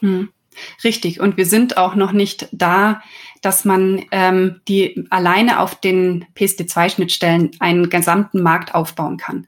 Hm. Richtig. Und wir sind auch noch nicht da, dass man ähm, die alleine auf den PSD2-Schnittstellen einen gesamten Markt aufbauen kann.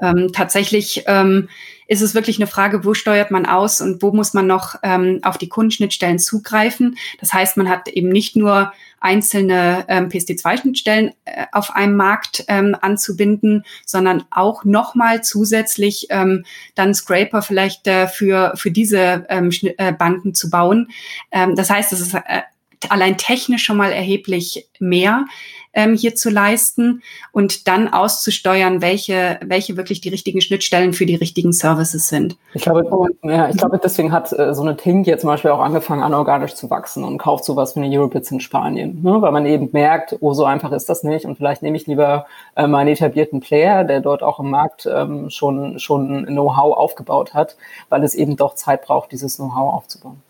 Ähm, tatsächlich ähm, ist es wirklich eine Frage, wo steuert man aus und wo muss man noch ähm, auf die Kundenschnittstellen zugreifen. Das heißt, man hat eben nicht nur einzelne ähm, PSD2-Schnittstellen äh, auf einem Markt ähm, anzubinden, sondern auch nochmal zusätzlich ähm, dann Scraper vielleicht äh, für, für diese ähm, äh, Banken zu bauen. Ähm, das heißt, es ist äh, allein technisch schon mal erheblich mehr ähm, hier zu leisten und dann auszusteuern, welche, welche wirklich die richtigen Schnittstellen für die richtigen Services sind. Ich glaube, und, ja, ich glaube, deswegen hat äh, so eine Tink jetzt zum Beispiel auch angefangen, anorganisch zu wachsen und kauft sowas wie eine Eurobits in Spanien, ne? weil man eben merkt, oh, so einfach ist das nicht und vielleicht nehme ich lieber äh, meinen etablierten Player, der dort auch im Markt ähm, schon, schon Know-how aufgebaut hat, weil es eben doch Zeit braucht, dieses Know-how aufzubauen.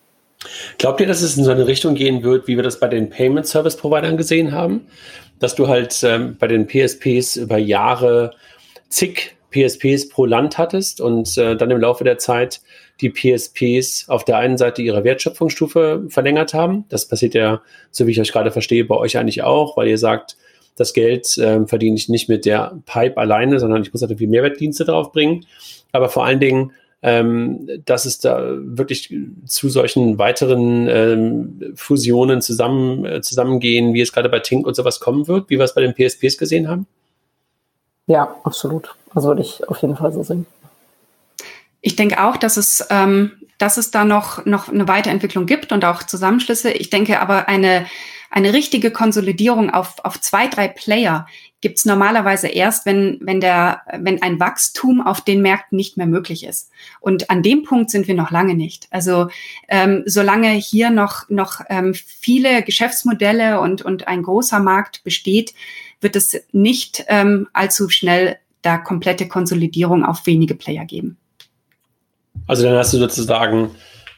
Glaubt ihr, dass es in so eine Richtung gehen wird, wie wir das bei den Payment Service Providern gesehen haben? Dass du halt ähm, bei den PSPs über Jahre zig PSPs pro Land hattest und äh, dann im Laufe der Zeit die PSPs auf der einen Seite ihre Wertschöpfungsstufe verlängert haben. Das passiert ja, so wie ich euch gerade verstehe, bei euch eigentlich auch, weil ihr sagt, das Geld äh, verdiene ich nicht mit der Pipe alleine, sondern ich muss halt irgendwie Mehrwertdienste draufbringen. Aber vor allen Dingen ähm, dass es da wirklich zu solchen weiteren ähm, Fusionen zusammen, äh, zusammengehen, wie es gerade bei Tink und sowas kommen wird, wie wir es bei den PSPs gesehen haben? Ja, absolut. Also würde ich auf jeden Fall so sehen. Ich denke auch, dass es, ähm, dass es da noch, noch eine Weiterentwicklung gibt und auch Zusammenschlüsse. Ich denke aber eine, eine richtige Konsolidierung auf, auf zwei, drei Player gibt's normalerweise erst, wenn, wenn, der, wenn ein Wachstum auf den Märkten nicht mehr möglich ist. Und an dem Punkt sind wir noch lange nicht. Also ähm, solange hier noch, noch ähm, viele Geschäftsmodelle und, und ein großer Markt besteht, wird es nicht ähm, allzu schnell da komplette Konsolidierung auf wenige Player geben. Also dann hast du sozusagen,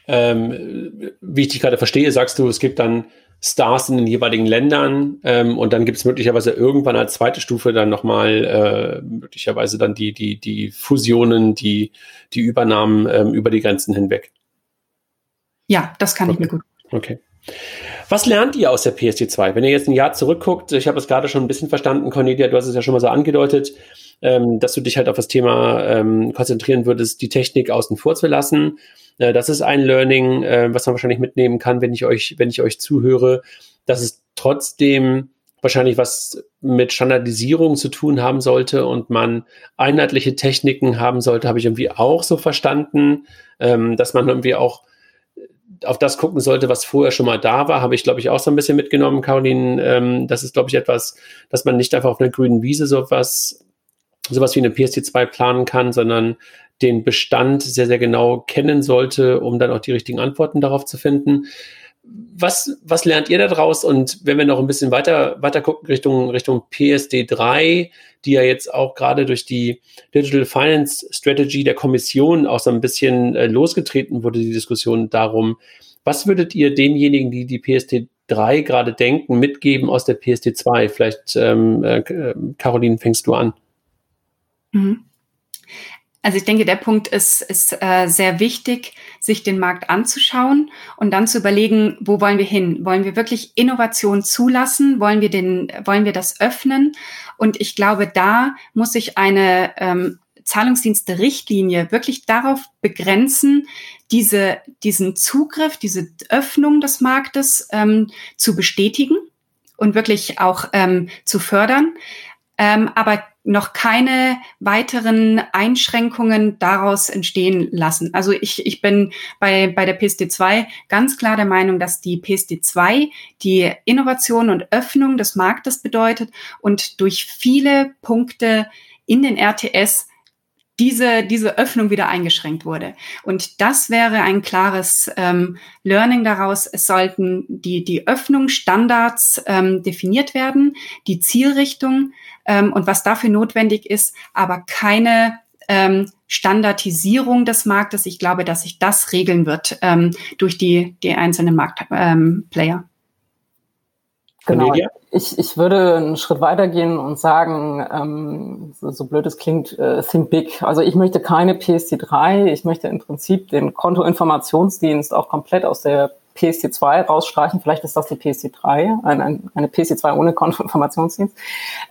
ähm, wie ich dich gerade verstehe, sagst du, es gibt dann Stars in den jeweiligen Ländern ähm, und dann gibt es möglicherweise irgendwann als zweite Stufe dann nochmal äh, möglicherweise dann die, die, die Fusionen, die, die Übernahmen ähm, über die Grenzen hinweg. Ja, das kann okay. ich mir gut. Okay. Was lernt ihr aus der PSD2? Wenn ihr jetzt ein Jahr zurückguckt, ich habe es gerade schon ein bisschen verstanden, Cornelia, du hast es ja schon mal so angedeutet, ähm, dass du dich halt auf das Thema ähm, konzentrieren würdest, die Technik außen vor zu lassen. Äh, das ist ein Learning, äh, was man wahrscheinlich mitnehmen kann, wenn ich euch, wenn ich euch zuhöre, dass es trotzdem wahrscheinlich was mit Standardisierung zu tun haben sollte und man einheitliche Techniken haben sollte, habe ich irgendwie auch so verstanden, ähm, dass man irgendwie auch auf das gucken sollte, was vorher schon mal da war, habe ich, glaube ich, auch so ein bisschen mitgenommen, Caroline. Ähm, das ist, glaube ich, etwas, dass man nicht einfach auf einer grünen Wiese sowas, sowas wie eine PSD2 planen kann, sondern den Bestand sehr, sehr genau kennen sollte, um dann auch die richtigen Antworten darauf zu finden. Was, was lernt ihr daraus? Und wenn wir noch ein bisschen weiter, weiter gucken Richtung, Richtung PSD 3, die ja jetzt auch gerade durch die Digital Finance Strategy der Kommission auch so ein bisschen äh, losgetreten wurde, die Diskussion darum, was würdet ihr denjenigen, die die PSD 3 gerade denken, mitgeben aus der PSD 2? Vielleicht, ähm, äh, Caroline, fängst du an. Mhm Also ich denke, der Punkt ist, ist äh, sehr wichtig, sich den Markt anzuschauen und dann zu überlegen, wo wollen wir hin? Wollen wir wirklich Innovation zulassen? Wollen wir den, wollen wir das öffnen? Und ich glaube, da muss sich eine ähm, Zahlungsdienste-Richtlinie wirklich darauf begrenzen, diese, diesen Zugriff, diese Öffnung des Marktes ähm, zu bestätigen und wirklich auch ähm, zu fördern, ähm, aber noch keine weiteren Einschränkungen daraus entstehen lassen. Also ich, ich bin bei, bei der PSD2 ganz klar der Meinung, dass die PSD2 die Innovation und Öffnung des Marktes bedeutet und durch viele Punkte in den RTS diese, diese Öffnung wieder eingeschränkt wurde. Und das wäre ein klares ähm, Learning daraus. Es sollten die, die Öffnungsstandards ähm, definiert werden, die Zielrichtung ähm, und was dafür notwendig ist, aber keine ähm, Standardisierung des Marktes. Ich glaube, dass sich das regeln wird ähm, durch die, die einzelnen Marktplayer. Ähm, Genau. Ich, ich würde einen Schritt weitergehen und sagen, ähm, so, so blöd es klingt, äh, think big. Also ich möchte keine PSD3, ich möchte im Prinzip den Kontoinformationsdienst auch komplett aus der PSD2 rausstreichen. Vielleicht ist das die PSD3, eine, eine PSD2 ohne Kontoinformationsdienst.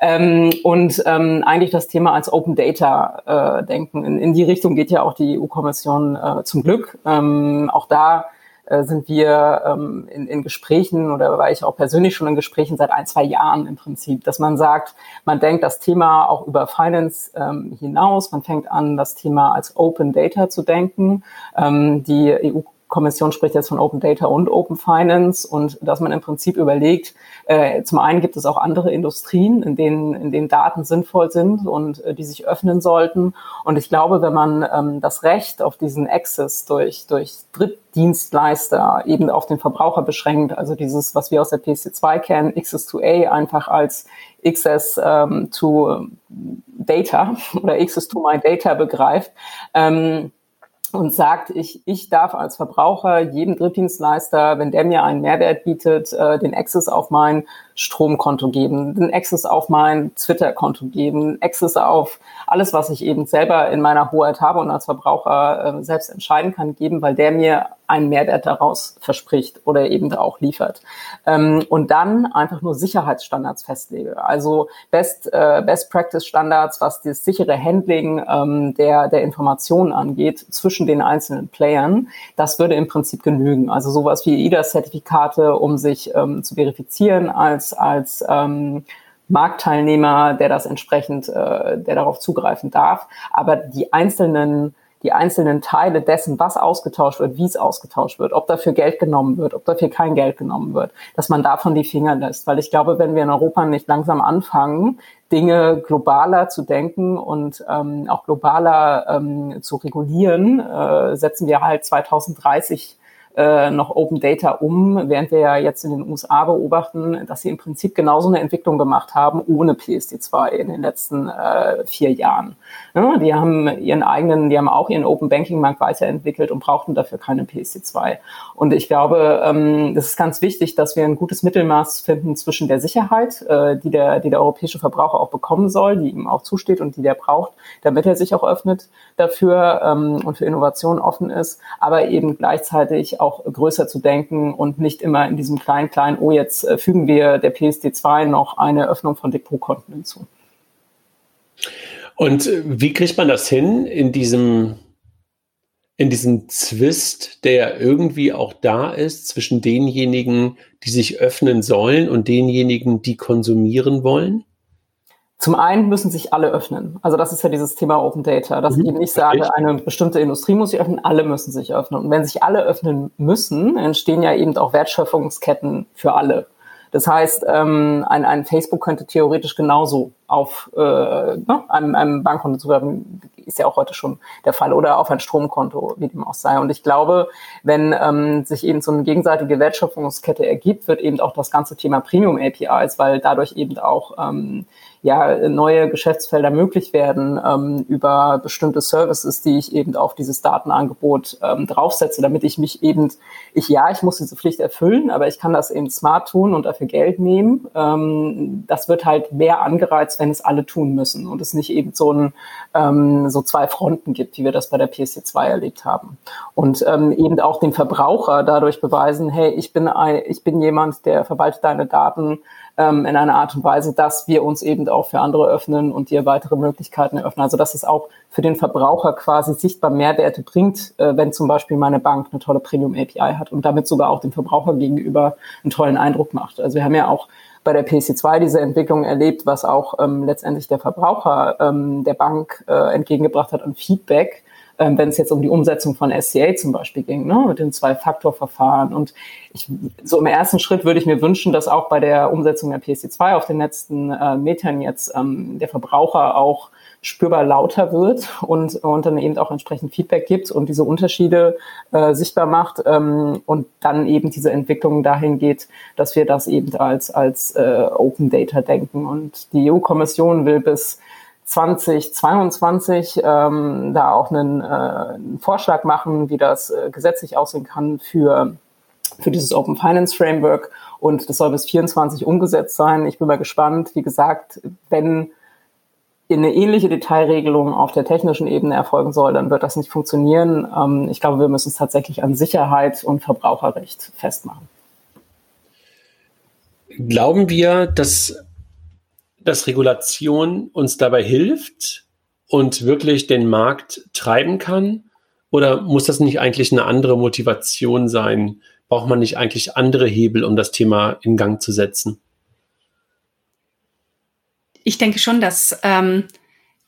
Ähm, und ähm, eigentlich das Thema als Open Data äh, denken. In, in die Richtung geht ja auch die EU-Kommission äh, zum Glück. Ähm, auch da äh, sind wir ähm, in, in Gesprächen oder war ich auch persönlich schon in Gesprächen seit ein, zwei Jahren im Prinzip, dass man sagt, man denkt das Thema auch über Finance ähm, hinaus, man fängt an, das Thema als Open Data zu denken. Ähm, die EU Kommission spricht jetzt von Open Data und Open Finance und dass man im Prinzip überlegt, äh, zum einen gibt es auch andere Industrien, in denen, in denen Daten sinnvoll sind und äh, die sich öffnen sollten. Und ich glaube, wenn man ähm, das Recht auf diesen Access durch, durch Drittdienstleister eben auf den Verbraucher beschränkt, also dieses, was wir aus der PC2 kennen, Access2A einfach als Access ähm, to Data oder Access to my Data begreift, ähm, und sagt, ich, ich darf als Verbraucher jedem Drittdienstleister, wenn der mir einen Mehrwert bietet, äh, den Access auf mein Stromkonto geben, den Access auf mein Twitter-Konto geben, Access auf alles, was ich eben selber in meiner Hoheit habe und als Verbraucher äh, selbst entscheiden kann, geben, weil der mir einen Mehrwert daraus verspricht oder eben auch liefert. Ähm, und dann einfach nur Sicherheitsstandards festlege. Also Best, äh, Best Practice Standards, was das sichere Handling ähm, der, der Informationen angeht zwischen den einzelnen Playern. Das würde im Prinzip genügen. Also sowas wie IDA-Zertifikate, um sich ähm, zu verifizieren als, als ähm, Marktteilnehmer, der das entsprechend, äh, der darauf zugreifen darf. Aber die einzelnen die einzelnen Teile dessen, was ausgetauscht wird, wie es ausgetauscht wird, ob dafür Geld genommen wird, ob dafür kein Geld genommen wird, dass man davon die Finger lässt. Weil ich glaube, wenn wir in Europa nicht langsam anfangen, Dinge globaler zu denken und ähm, auch globaler ähm, zu regulieren, äh, setzen wir halt 2030 äh, noch Open Data um, während wir ja jetzt in den USA beobachten, dass sie im Prinzip genauso eine Entwicklung gemacht haben ohne PSD2 in den letzten äh, vier Jahren. Ja, die haben ihren eigenen, die haben auch ihren Open Banking Markt weiterentwickelt und brauchten dafür keine PSD2. Und ich glaube, ähm, das ist ganz wichtig, dass wir ein gutes Mittelmaß finden zwischen der Sicherheit, äh, die der, die der europäische Verbraucher auch bekommen soll, die ihm auch zusteht und die der braucht, damit er sich auch öffnet dafür ähm, und für Innovation offen ist, aber eben gleichzeitig auch größer zu denken und nicht immer in diesem kleinen, kleinen, oh, jetzt äh, fügen wir der PSD2 noch eine Öffnung von Depotkonten hinzu. Und äh, wie kriegt man das hin in diesem, in diesem Zwist, der irgendwie auch da ist zwischen denjenigen, die sich öffnen sollen und denjenigen, die konsumieren wollen? Zum einen müssen sich alle öffnen. Also das ist ja dieses Thema Open Data, dass mhm, ich eben nicht sage, eine bestimmte Industrie muss sich öffnen, alle müssen sich öffnen. Und wenn sich alle öffnen müssen, entstehen ja eben auch Wertschöpfungsketten für alle. Das heißt, ähm, ein, ein Facebook könnte theoretisch genauso auf äh, ne, einem, einem Bankkonto zugreifen, ist ja auch heute schon der Fall, oder auf ein Stromkonto, wie dem auch sei. Und ich glaube, wenn ähm, sich eben so eine gegenseitige Wertschöpfungskette ergibt, wird eben auch das ganze Thema Premium APIs, weil dadurch eben auch ähm, ja neue Geschäftsfelder möglich werden ähm, über bestimmte Services, die ich eben auf dieses Datenangebot ähm, draufsetze, damit ich mich eben, ich ja, ich muss diese Pflicht erfüllen, aber ich kann das eben smart tun und dafür Geld nehmen. Ähm, das wird halt mehr angereizt, wenn es alle tun müssen und es nicht eben so ein ähm, so zwei Fronten gibt, wie wir das bei der PSD2 erlebt haben. Und ähm, eben auch dem Verbraucher dadurch beweisen, hey, ich bin ein, ich bin jemand, der verwaltet deine Daten ähm, in einer Art und Weise, dass wir uns eben auch für andere öffnen und dir weitere Möglichkeiten eröffnen. Also dass es auch für den Verbraucher quasi sichtbar Mehrwerte bringt, äh, wenn zum Beispiel meine Bank eine tolle Premium API hat und damit sogar auch dem Verbraucher gegenüber einen tollen Eindruck macht. Also wir haben ja auch bei der PSC2 diese Entwicklung erlebt, was auch ähm, letztendlich der Verbraucher ähm, der Bank äh, entgegengebracht hat an Feedback, ähm, wenn es jetzt um die Umsetzung von SCA zum Beispiel ging, ne, mit den Zwei-Faktor-Verfahren. Und ich, so im ersten Schritt würde ich mir wünschen, dass auch bei der Umsetzung der PSC2 auf den letzten äh, Metern jetzt ähm, der Verbraucher auch spürbar lauter wird und, und dann eben auch entsprechend Feedback gibt und diese Unterschiede äh, sichtbar macht ähm, und dann eben diese Entwicklung dahin geht, dass wir das eben als, als äh, Open Data denken. Und die EU-Kommission will bis 2022 ähm, da auch einen, äh, einen Vorschlag machen, wie das äh, gesetzlich aussehen kann für, für dieses Open Finance Framework. Und das soll bis 24 umgesetzt sein. Ich bin mal gespannt. Wie gesagt, wenn eine ähnliche Detailregelung auf der technischen Ebene erfolgen soll, dann wird das nicht funktionieren. Ähm, ich glaube, wir müssen es tatsächlich an Sicherheit und Verbraucherrecht festmachen. Glauben wir, dass dass Regulation uns dabei hilft und wirklich den Markt treiben kann? Oder muss das nicht eigentlich eine andere Motivation sein? Braucht man nicht eigentlich andere Hebel, um das Thema in Gang zu setzen? Ich denke schon, dass ähm,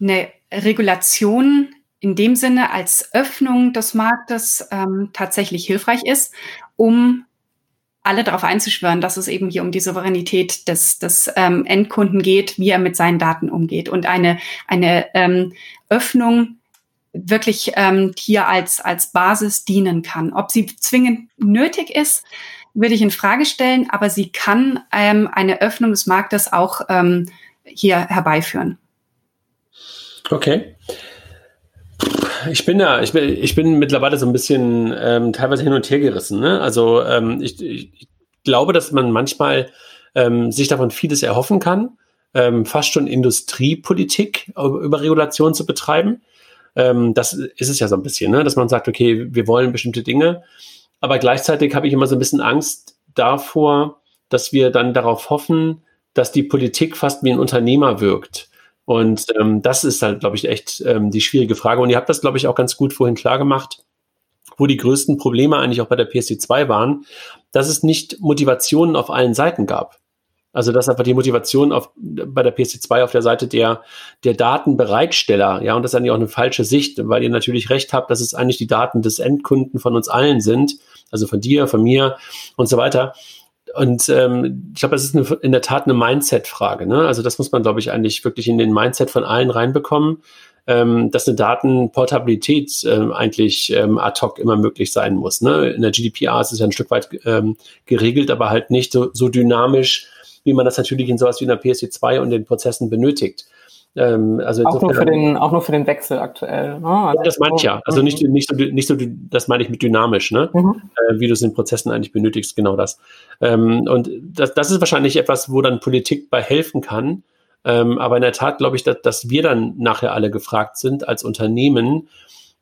eine Regulation in dem Sinne als Öffnung des Marktes ähm, tatsächlich hilfreich ist, um alle darauf einzuschwören, dass es eben hier um die Souveränität des, des ähm, Endkunden geht, wie er mit seinen Daten umgeht und eine, eine ähm, Öffnung wirklich ähm, hier als, als Basis dienen kann. Ob sie zwingend nötig ist, würde ich in Frage stellen, aber sie kann ähm, eine Öffnung des Marktes auch ähm, hier herbeiführen. Okay ich bin ja, ich bin, ich bin mittlerweile so ein bisschen ähm, teilweise hin und her gerissen. Ne? Also ähm, ich, ich glaube, dass man manchmal ähm, sich davon vieles erhoffen kann, ähm, fast schon Industriepolitik über Regulation zu betreiben. Ähm, das ist es ja so ein bisschen, ne? dass man sagt, okay, wir wollen bestimmte Dinge, aber gleichzeitig habe ich immer so ein bisschen Angst davor, dass wir dann darauf hoffen, dass die Politik fast wie ein Unternehmer wirkt und ähm, das ist halt, glaube ich, echt ähm, die schwierige Frage. Und ihr habt das, glaube ich, auch ganz gut vorhin klar gemacht, wo die größten Probleme eigentlich auch bei der PSD2 waren, dass es nicht Motivationen auf allen Seiten gab. Also dass einfach die Motivation auf, bei der PSD2 auf der Seite der, der Datenbereitsteller, ja, und das ist eigentlich auch eine falsche Sicht, weil ihr natürlich recht habt, dass es eigentlich die Daten des Endkunden von uns allen sind, also von dir, von mir und so weiter. Und ähm, ich glaube, das ist eine, in der Tat eine Mindset-Frage. Ne? Also das muss man, glaube ich, eigentlich wirklich in den Mindset von allen reinbekommen, ähm, dass eine Datenportabilität ähm, eigentlich ähm, ad hoc immer möglich sein muss. Ne? In der GDPR ist es ja ein Stück weit ähm, geregelt, aber halt nicht so, so dynamisch, wie man das natürlich in sowas wie in der PSD2 und den Prozessen benötigt. Ähm, also auch, nur für den, auch nur für den Wechsel aktuell. Ne? Also ja, das meine ich ja. Also mhm. nicht, nicht, so, nicht so, das meine ich mit dynamisch, ne? Mhm. Äh, wie du es in Prozessen eigentlich benötigst, genau das. Ähm, und das, das ist wahrscheinlich etwas, wo dann Politik bei helfen kann. Ähm, aber in der Tat glaube ich, dass, dass wir dann nachher alle gefragt sind, als Unternehmen,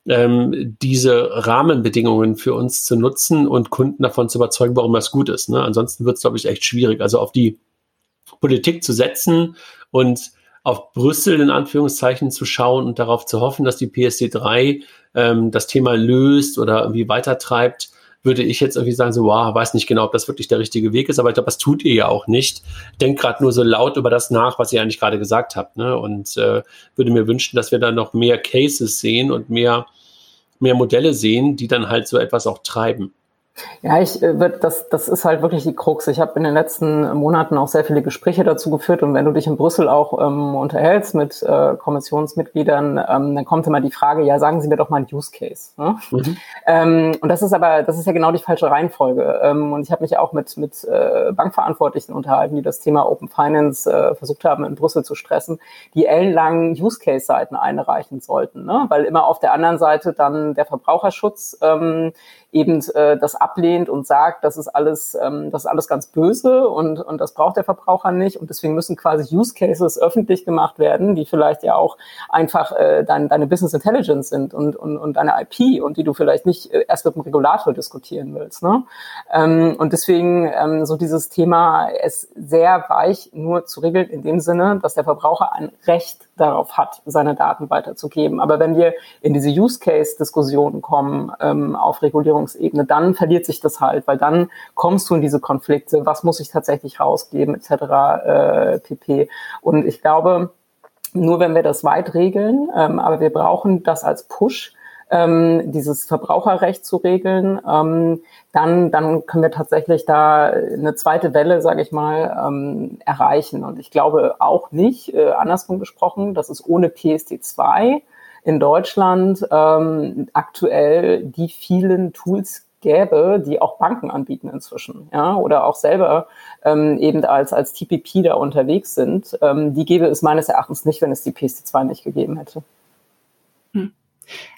ähm, diese Rahmenbedingungen für uns zu nutzen und Kunden davon zu überzeugen, warum das gut ist. Ne? Ansonsten wird es, glaube ich, echt schwierig. Also auf die Politik zu setzen und auf Brüssel in Anführungszeichen zu schauen und darauf zu hoffen, dass die PSD3 ähm, das Thema löst oder irgendwie weitertreibt, würde ich jetzt irgendwie sagen, so, wow, weiß nicht genau, ob das wirklich der richtige Weg ist, aber ich glaube, das tut ihr ja auch nicht. Denkt gerade nur so laut über das nach, was ihr eigentlich gerade gesagt habt, ne? Und äh, würde mir wünschen, dass wir da noch mehr Cases sehen und mehr, mehr Modelle sehen, die dann halt so etwas auch treiben. Ja, ich äh, wird das das ist halt wirklich die Krux. Ich habe in den letzten Monaten auch sehr viele Gespräche dazu geführt und wenn du dich in Brüssel auch ähm, unterhältst mit äh, Kommissionsmitgliedern, ähm, dann kommt immer die Frage, ja, sagen Sie mir doch mal einen Use Case. Ne? Mhm. Ähm, und das ist aber das ist ja genau die falsche Reihenfolge. Ähm, und ich habe mich auch mit mit äh, Bankverantwortlichen unterhalten, die das Thema Open Finance äh, versucht haben in Brüssel zu stressen, die ellenlangen Use Case Seiten einreichen sollten, ne? weil immer auf der anderen Seite dann der Verbraucherschutz ähm, eben äh, das ablehnt und sagt, das ist alles, ähm, das ist alles ganz böse und, und das braucht der Verbraucher nicht. Und deswegen müssen quasi Use Cases öffentlich gemacht werden, die vielleicht ja auch einfach äh, dein, deine Business Intelligence sind und, und, und deine IP und die du vielleicht nicht äh, erst mit dem Regulator diskutieren willst. Ne? Ähm, und deswegen ähm, so dieses Thema ist sehr weich nur zu regeln in dem Sinne, dass der Verbraucher ein Recht darauf hat, seine Daten weiterzugeben. Aber wenn wir in diese Use Case Diskussionen kommen ähm, auf Regulierung Regulierungsebene, dann verliert sich das halt, weil dann kommst du in diese Konflikte, was muss ich tatsächlich rausgeben, etc. Äh, pp. Und ich glaube, nur wenn wir das weit regeln, ähm, aber wir brauchen das als Push, ähm, dieses Verbraucherrecht zu regeln, ähm, dann, dann können wir tatsächlich da eine zweite Welle, sage ich mal, ähm, erreichen. Und ich glaube auch nicht, äh, andersrum gesprochen, dass es ohne PSD2 in Deutschland ähm, aktuell die vielen Tools gäbe, die auch Banken anbieten inzwischen, ja, oder auch selber ähm, eben als, als TPP da unterwegs sind, ähm, die gäbe es meines Erachtens nicht, wenn es die PSD2 nicht gegeben hätte.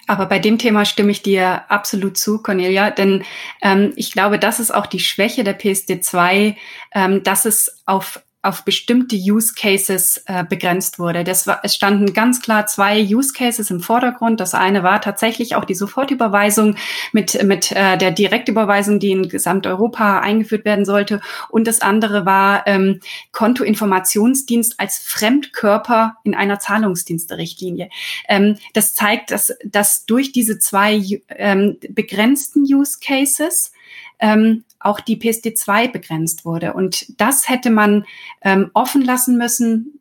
Aber bei dem Thema stimme ich dir absolut zu, Cornelia, denn ähm, ich glaube, das ist auch die Schwäche der PSD2, ähm, dass es auf auf bestimmte Use Cases äh, begrenzt wurde. Das war, es standen ganz klar zwei Use Cases im Vordergrund. Das eine war tatsächlich auch die Sofortüberweisung mit, mit äh, der Direktüberweisung, die in Gesamteuropa eingeführt werden sollte. Und das andere war ähm, Kontoinformationsdienst als Fremdkörper in einer Zahlungsdienste-Richtlinie. Ähm, das zeigt, dass, dass durch diese zwei ähm, begrenzten Use Cases ähm, auch die PSD2 begrenzt wurde. Und das hätte man ähm, offen lassen müssen,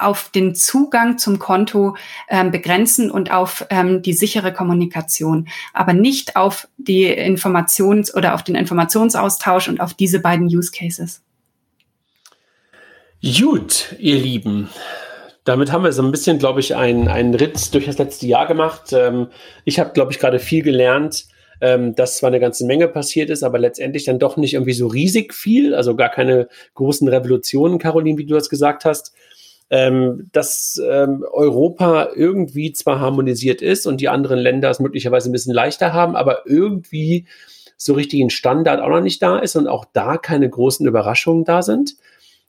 auf den Zugang zum Konto ähm, begrenzen und auf ähm, die sichere Kommunikation, aber nicht auf die Informations- oder auf den Informationsaustausch und auf diese beiden Use Cases. Gut, ihr Lieben. Damit haben wir so ein bisschen, glaube ich, einen, Ritt durch das letzte Jahr gemacht. Ähm, ich habe, glaube ich, gerade viel gelernt ähm, dass zwar eine ganze Menge passiert ist, aber letztendlich dann doch nicht irgendwie so riesig viel, also gar keine großen Revolutionen, Caroline, wie du das gesagt hast. Ähm, dass ähm, Europa irgendwie zwar harmonisiert ist und die anderen Länder es möglicherweise ein bisschen leichter haben, aber irgendwie so richtig ein Standard auch noch nicht da ist und auch da keine großen Überraschungen da sind.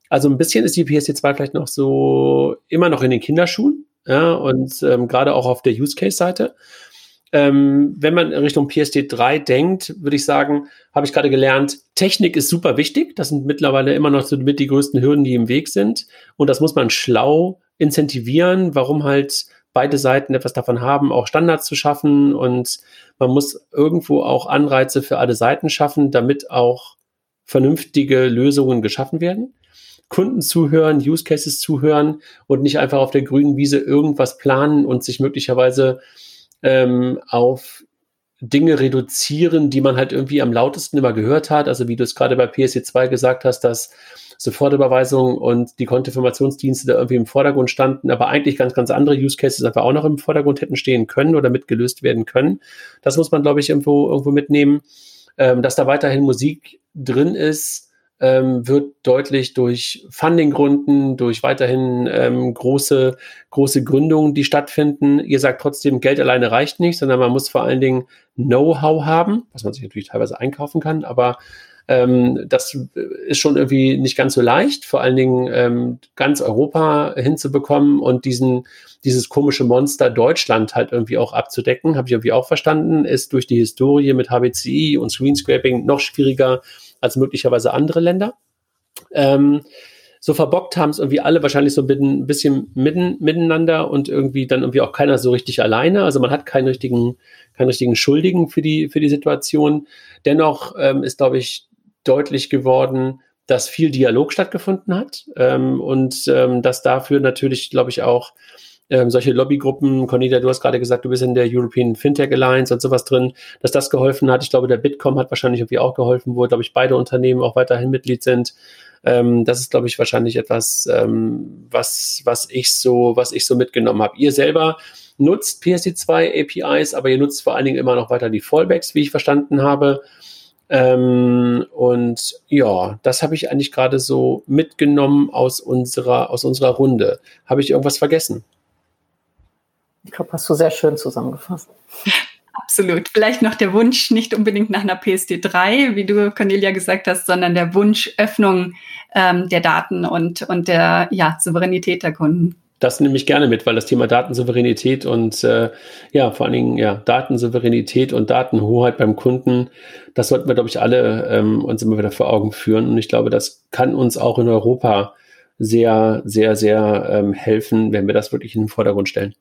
Also ein bisschen ist die PSD2 vielleicht noch so immer noch in den Kinderschuhen, ja, und ähm, gerade auch auf der Use Case Seite. Ähm, wenn man Richtung PSD 3 denkt, würde ich sagen, habe ich gerade gelernt, Technik ist super wichtig. Das sind mittlerweile immer noch so mit die größten Hürden, die im Weg sind. Und das muss man schlau incentivieren, warum halt beide Seiten etwas davon haben, auch Standards zu schaffen. Und man muss irgendwo auch Anreize für alle Seiten schaffen, damit auch vernünftige Lösungen geschaffen werden. Kunden zuhören, Use Cases zuhören und nicht einfach auf der grünen Wiese irgendwas planen und sich möglicherweise ähm, auf Dinge reduzieren, die man halt irgendwie am lautesten immer gehört hat. Also wie du es gerade bei PSC2 gesagt hast, dass Sofortüberweisung und die Kontoinformationsdienste da irgendwie im Vordergrund standen, aber eigentlich ganz, ganz andere Use Cases einfach auch noch im Vordergrund hätten stehen können oder mitgelöst werden können. Das muss man, glaube ich, irgendwo, irgendwo mitnehmen. Ähm, dass da weiterhin Musik drin ist, ähm, wird deutlich durch Fundinggründen, durch weiterhin ähm, große, große Gründungen, die stattfinden. Ihr sagt trotzdem, Geld alleine reicht nicht, sondern man muss vor allen Dingen Know-how haben, was man sich natürlich teilweise einkaufen kann, aber ähm, das ist schon irgendwie nicht ganz so leicht, vor allen Dingen ähm, ganz Europa hinzubekommen und diesen, dieses komische Monster Deutschland halt irgendwie auch abzudecken, habe ich irgendwie auch verstanden, ist durch die Historie mit HBCI und Screenscraping noch schwieriger als möglicherweise andere Länder. Ähm, so verbockt haben es irgendwie alle wahrscheinlich so ein bisschen mitten, miteinander und irgendwie dann irgendwie auch keiner so richtig alleine. Also man hat keinen richtigen, keinen richtigen Schuldigen für die, für die Situation. Dennoch ähm, ist, glaube ich, deutlich geworden, dass viel Dialog stattgefunden hat ähm, und ähm, dass dafür natürlich, glaube ich, auch ähm, solche Lobbygruppen, Cornelia, du hast gerade gesagt, du bist in der European Fintech Alliance und sowas drin, dass das geholfen hat. Ich glaube, der Bitkom hat wahrscheinlich irgendwie auch geholfen, wo, glaube ich, beide Unternehmen auch weiterhin Mitglied sind. Ähm, das ist, glaube ich, wahrscheinlich etwas, ähm, was, was ich so, was ich so mitgenommen habe. Ihr selber nutzt PSD2 APIs, aber ihr nutzt vor allen Dingen immer noch weiter die Fallbacks, wie ich verstanden habe. Ähm, und ja, das habe ich eigentlich gerade so mitgenommen aus unserer, aus unserer Runde. Habe ich irgendwas vergessen? Ich glaube, hast du sehr schön zusammengefasst. Absolut. Vielleicht noch der Wunsch, nicht unbedingt nach einer PSD3, wie du, Cornelia, gesagt hast, sondern der Wunsch Öffnung ähm, der Daten und, und der ja, Souveränität der Kunden das nehme ich gerne mit, weil das Thema Datensouveränität und äh, ja, vor allen Dingen ja, Datensouveränität und Datenhoheit beim Kunden, das sollten wir, glaube ich, alle ähm, uns immer wieder vor Augen führen. Und ich glaube, das kann uns auch in Europa sehr, sehr, sehr ähm, helfen, wenn wir das wirklich in den Vordergrund stellen.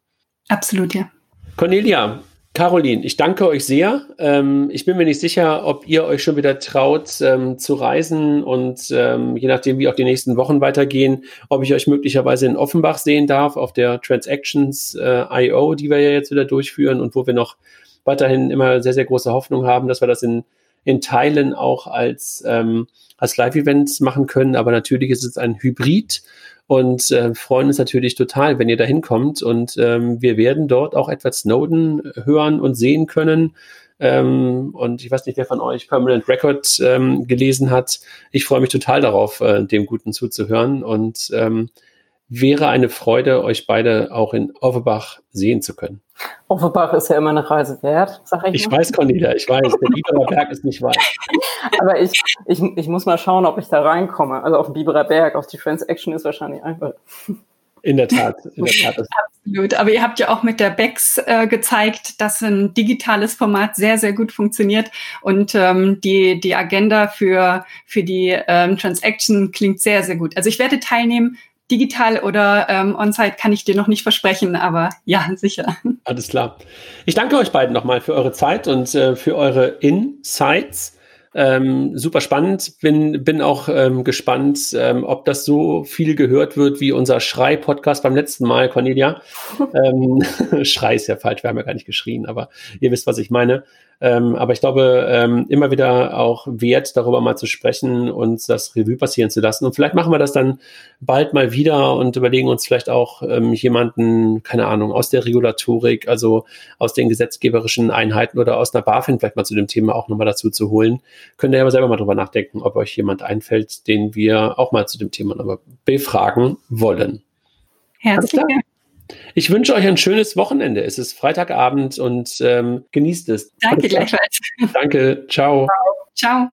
Absolut, ja. Cornelia, Caroline, ich danke euch sehr. Ähm, ich bin mir nicht sicher, ob ihr euch schon wieder traut ähm, zu reisen und ähm, je nachdem, wie auch die nächsten Wochen weitergehen, ob ich euch möglicherweise in Offenbach sehen darf auf der Transactions äh, IO, die wir ja jetzt wieder durchführen und wo wir noch weiterhin immer sehr, sehr große Hoffnung haben, dass wir das in, in Teilen auch als, ähm, als Live-Events machen können. Aber natürlich ist es ein Hybrid und äh, freuen uns natürlich total, wenn ihr da hinkommt. Und ähm, wir werden dort auch Edward Snowden hören und sehen können. Ähm, und ich weiß nicht, wer von euch Permanent Record ähm, gelesen hat. Ich freue mich total darauf, äh, dem Guten zuzuhören. Und ähm, wäre eine Freude, euch beide auch in Offenbach sehen zu können. Offenbach ist ja immer eine Reise wert, sag ich. Ich mal. weiß, Cornelia, ich weiß, der Biberer Berg ist nicht weit. Aber ich, ich, ich muss mal schauen, ob ich da reinkomme. Also auf den Biberer Berg, auf die Transaction ist wahrscheinlich einfach. In der Tat, in der Tat. Absolut. Aber ihr habt ja auch mit der BEX äh, gezeigt, dass ein digitales Format sehr, sehr gut funktioniert. Und ähm, die, die Agenda für, für die ähm, Transaction klingt sehr, sehr gut. Also ich werde teilnehmen, digital oder ähm, on-site kann ich dir noch nicht versprechen, aber ja, sicher. Alles klar. Ich danke euch beiden nochmal für eure Zeit und äh, für eure Insights. Ähm, super spannend. Bin, bin auch ähm, gespannt, ähm, ob das so viel gehört wird wie unser Schrei-Podcast beim letzten Mal, Cornelia. ähm, Schrei ist ja falsch, wir haben ja gar nicht geschrien, aber ihr wisst, was ich meine. Ähm, aber ich glaube, ähm, immer wieder auch wert, darüber mal zu sprechen und das Revue passieren zu lassen. Und vielleicht machen wir das dann bald mal wieder und überlegen uns vielleicht auch jemanden, keine Ahnung, aus der Regulatorik, also aus den gesetzgeberischen Einheiten oder aus einer BaFin vielleicht mal zu dem Thema auch nochmal dazu zu holen. Könnt ihr aber selber mal drüber nachdenken, ob euch jemand einfällt, den wir auch mal zu dem Thema befragen wollen. Herzlichen ich wünsche euch ein schönes Wochenende. Es ist Freitagabend und ähm, genießt es. Danke gleichfalls. Danke. Ciao. Ciao.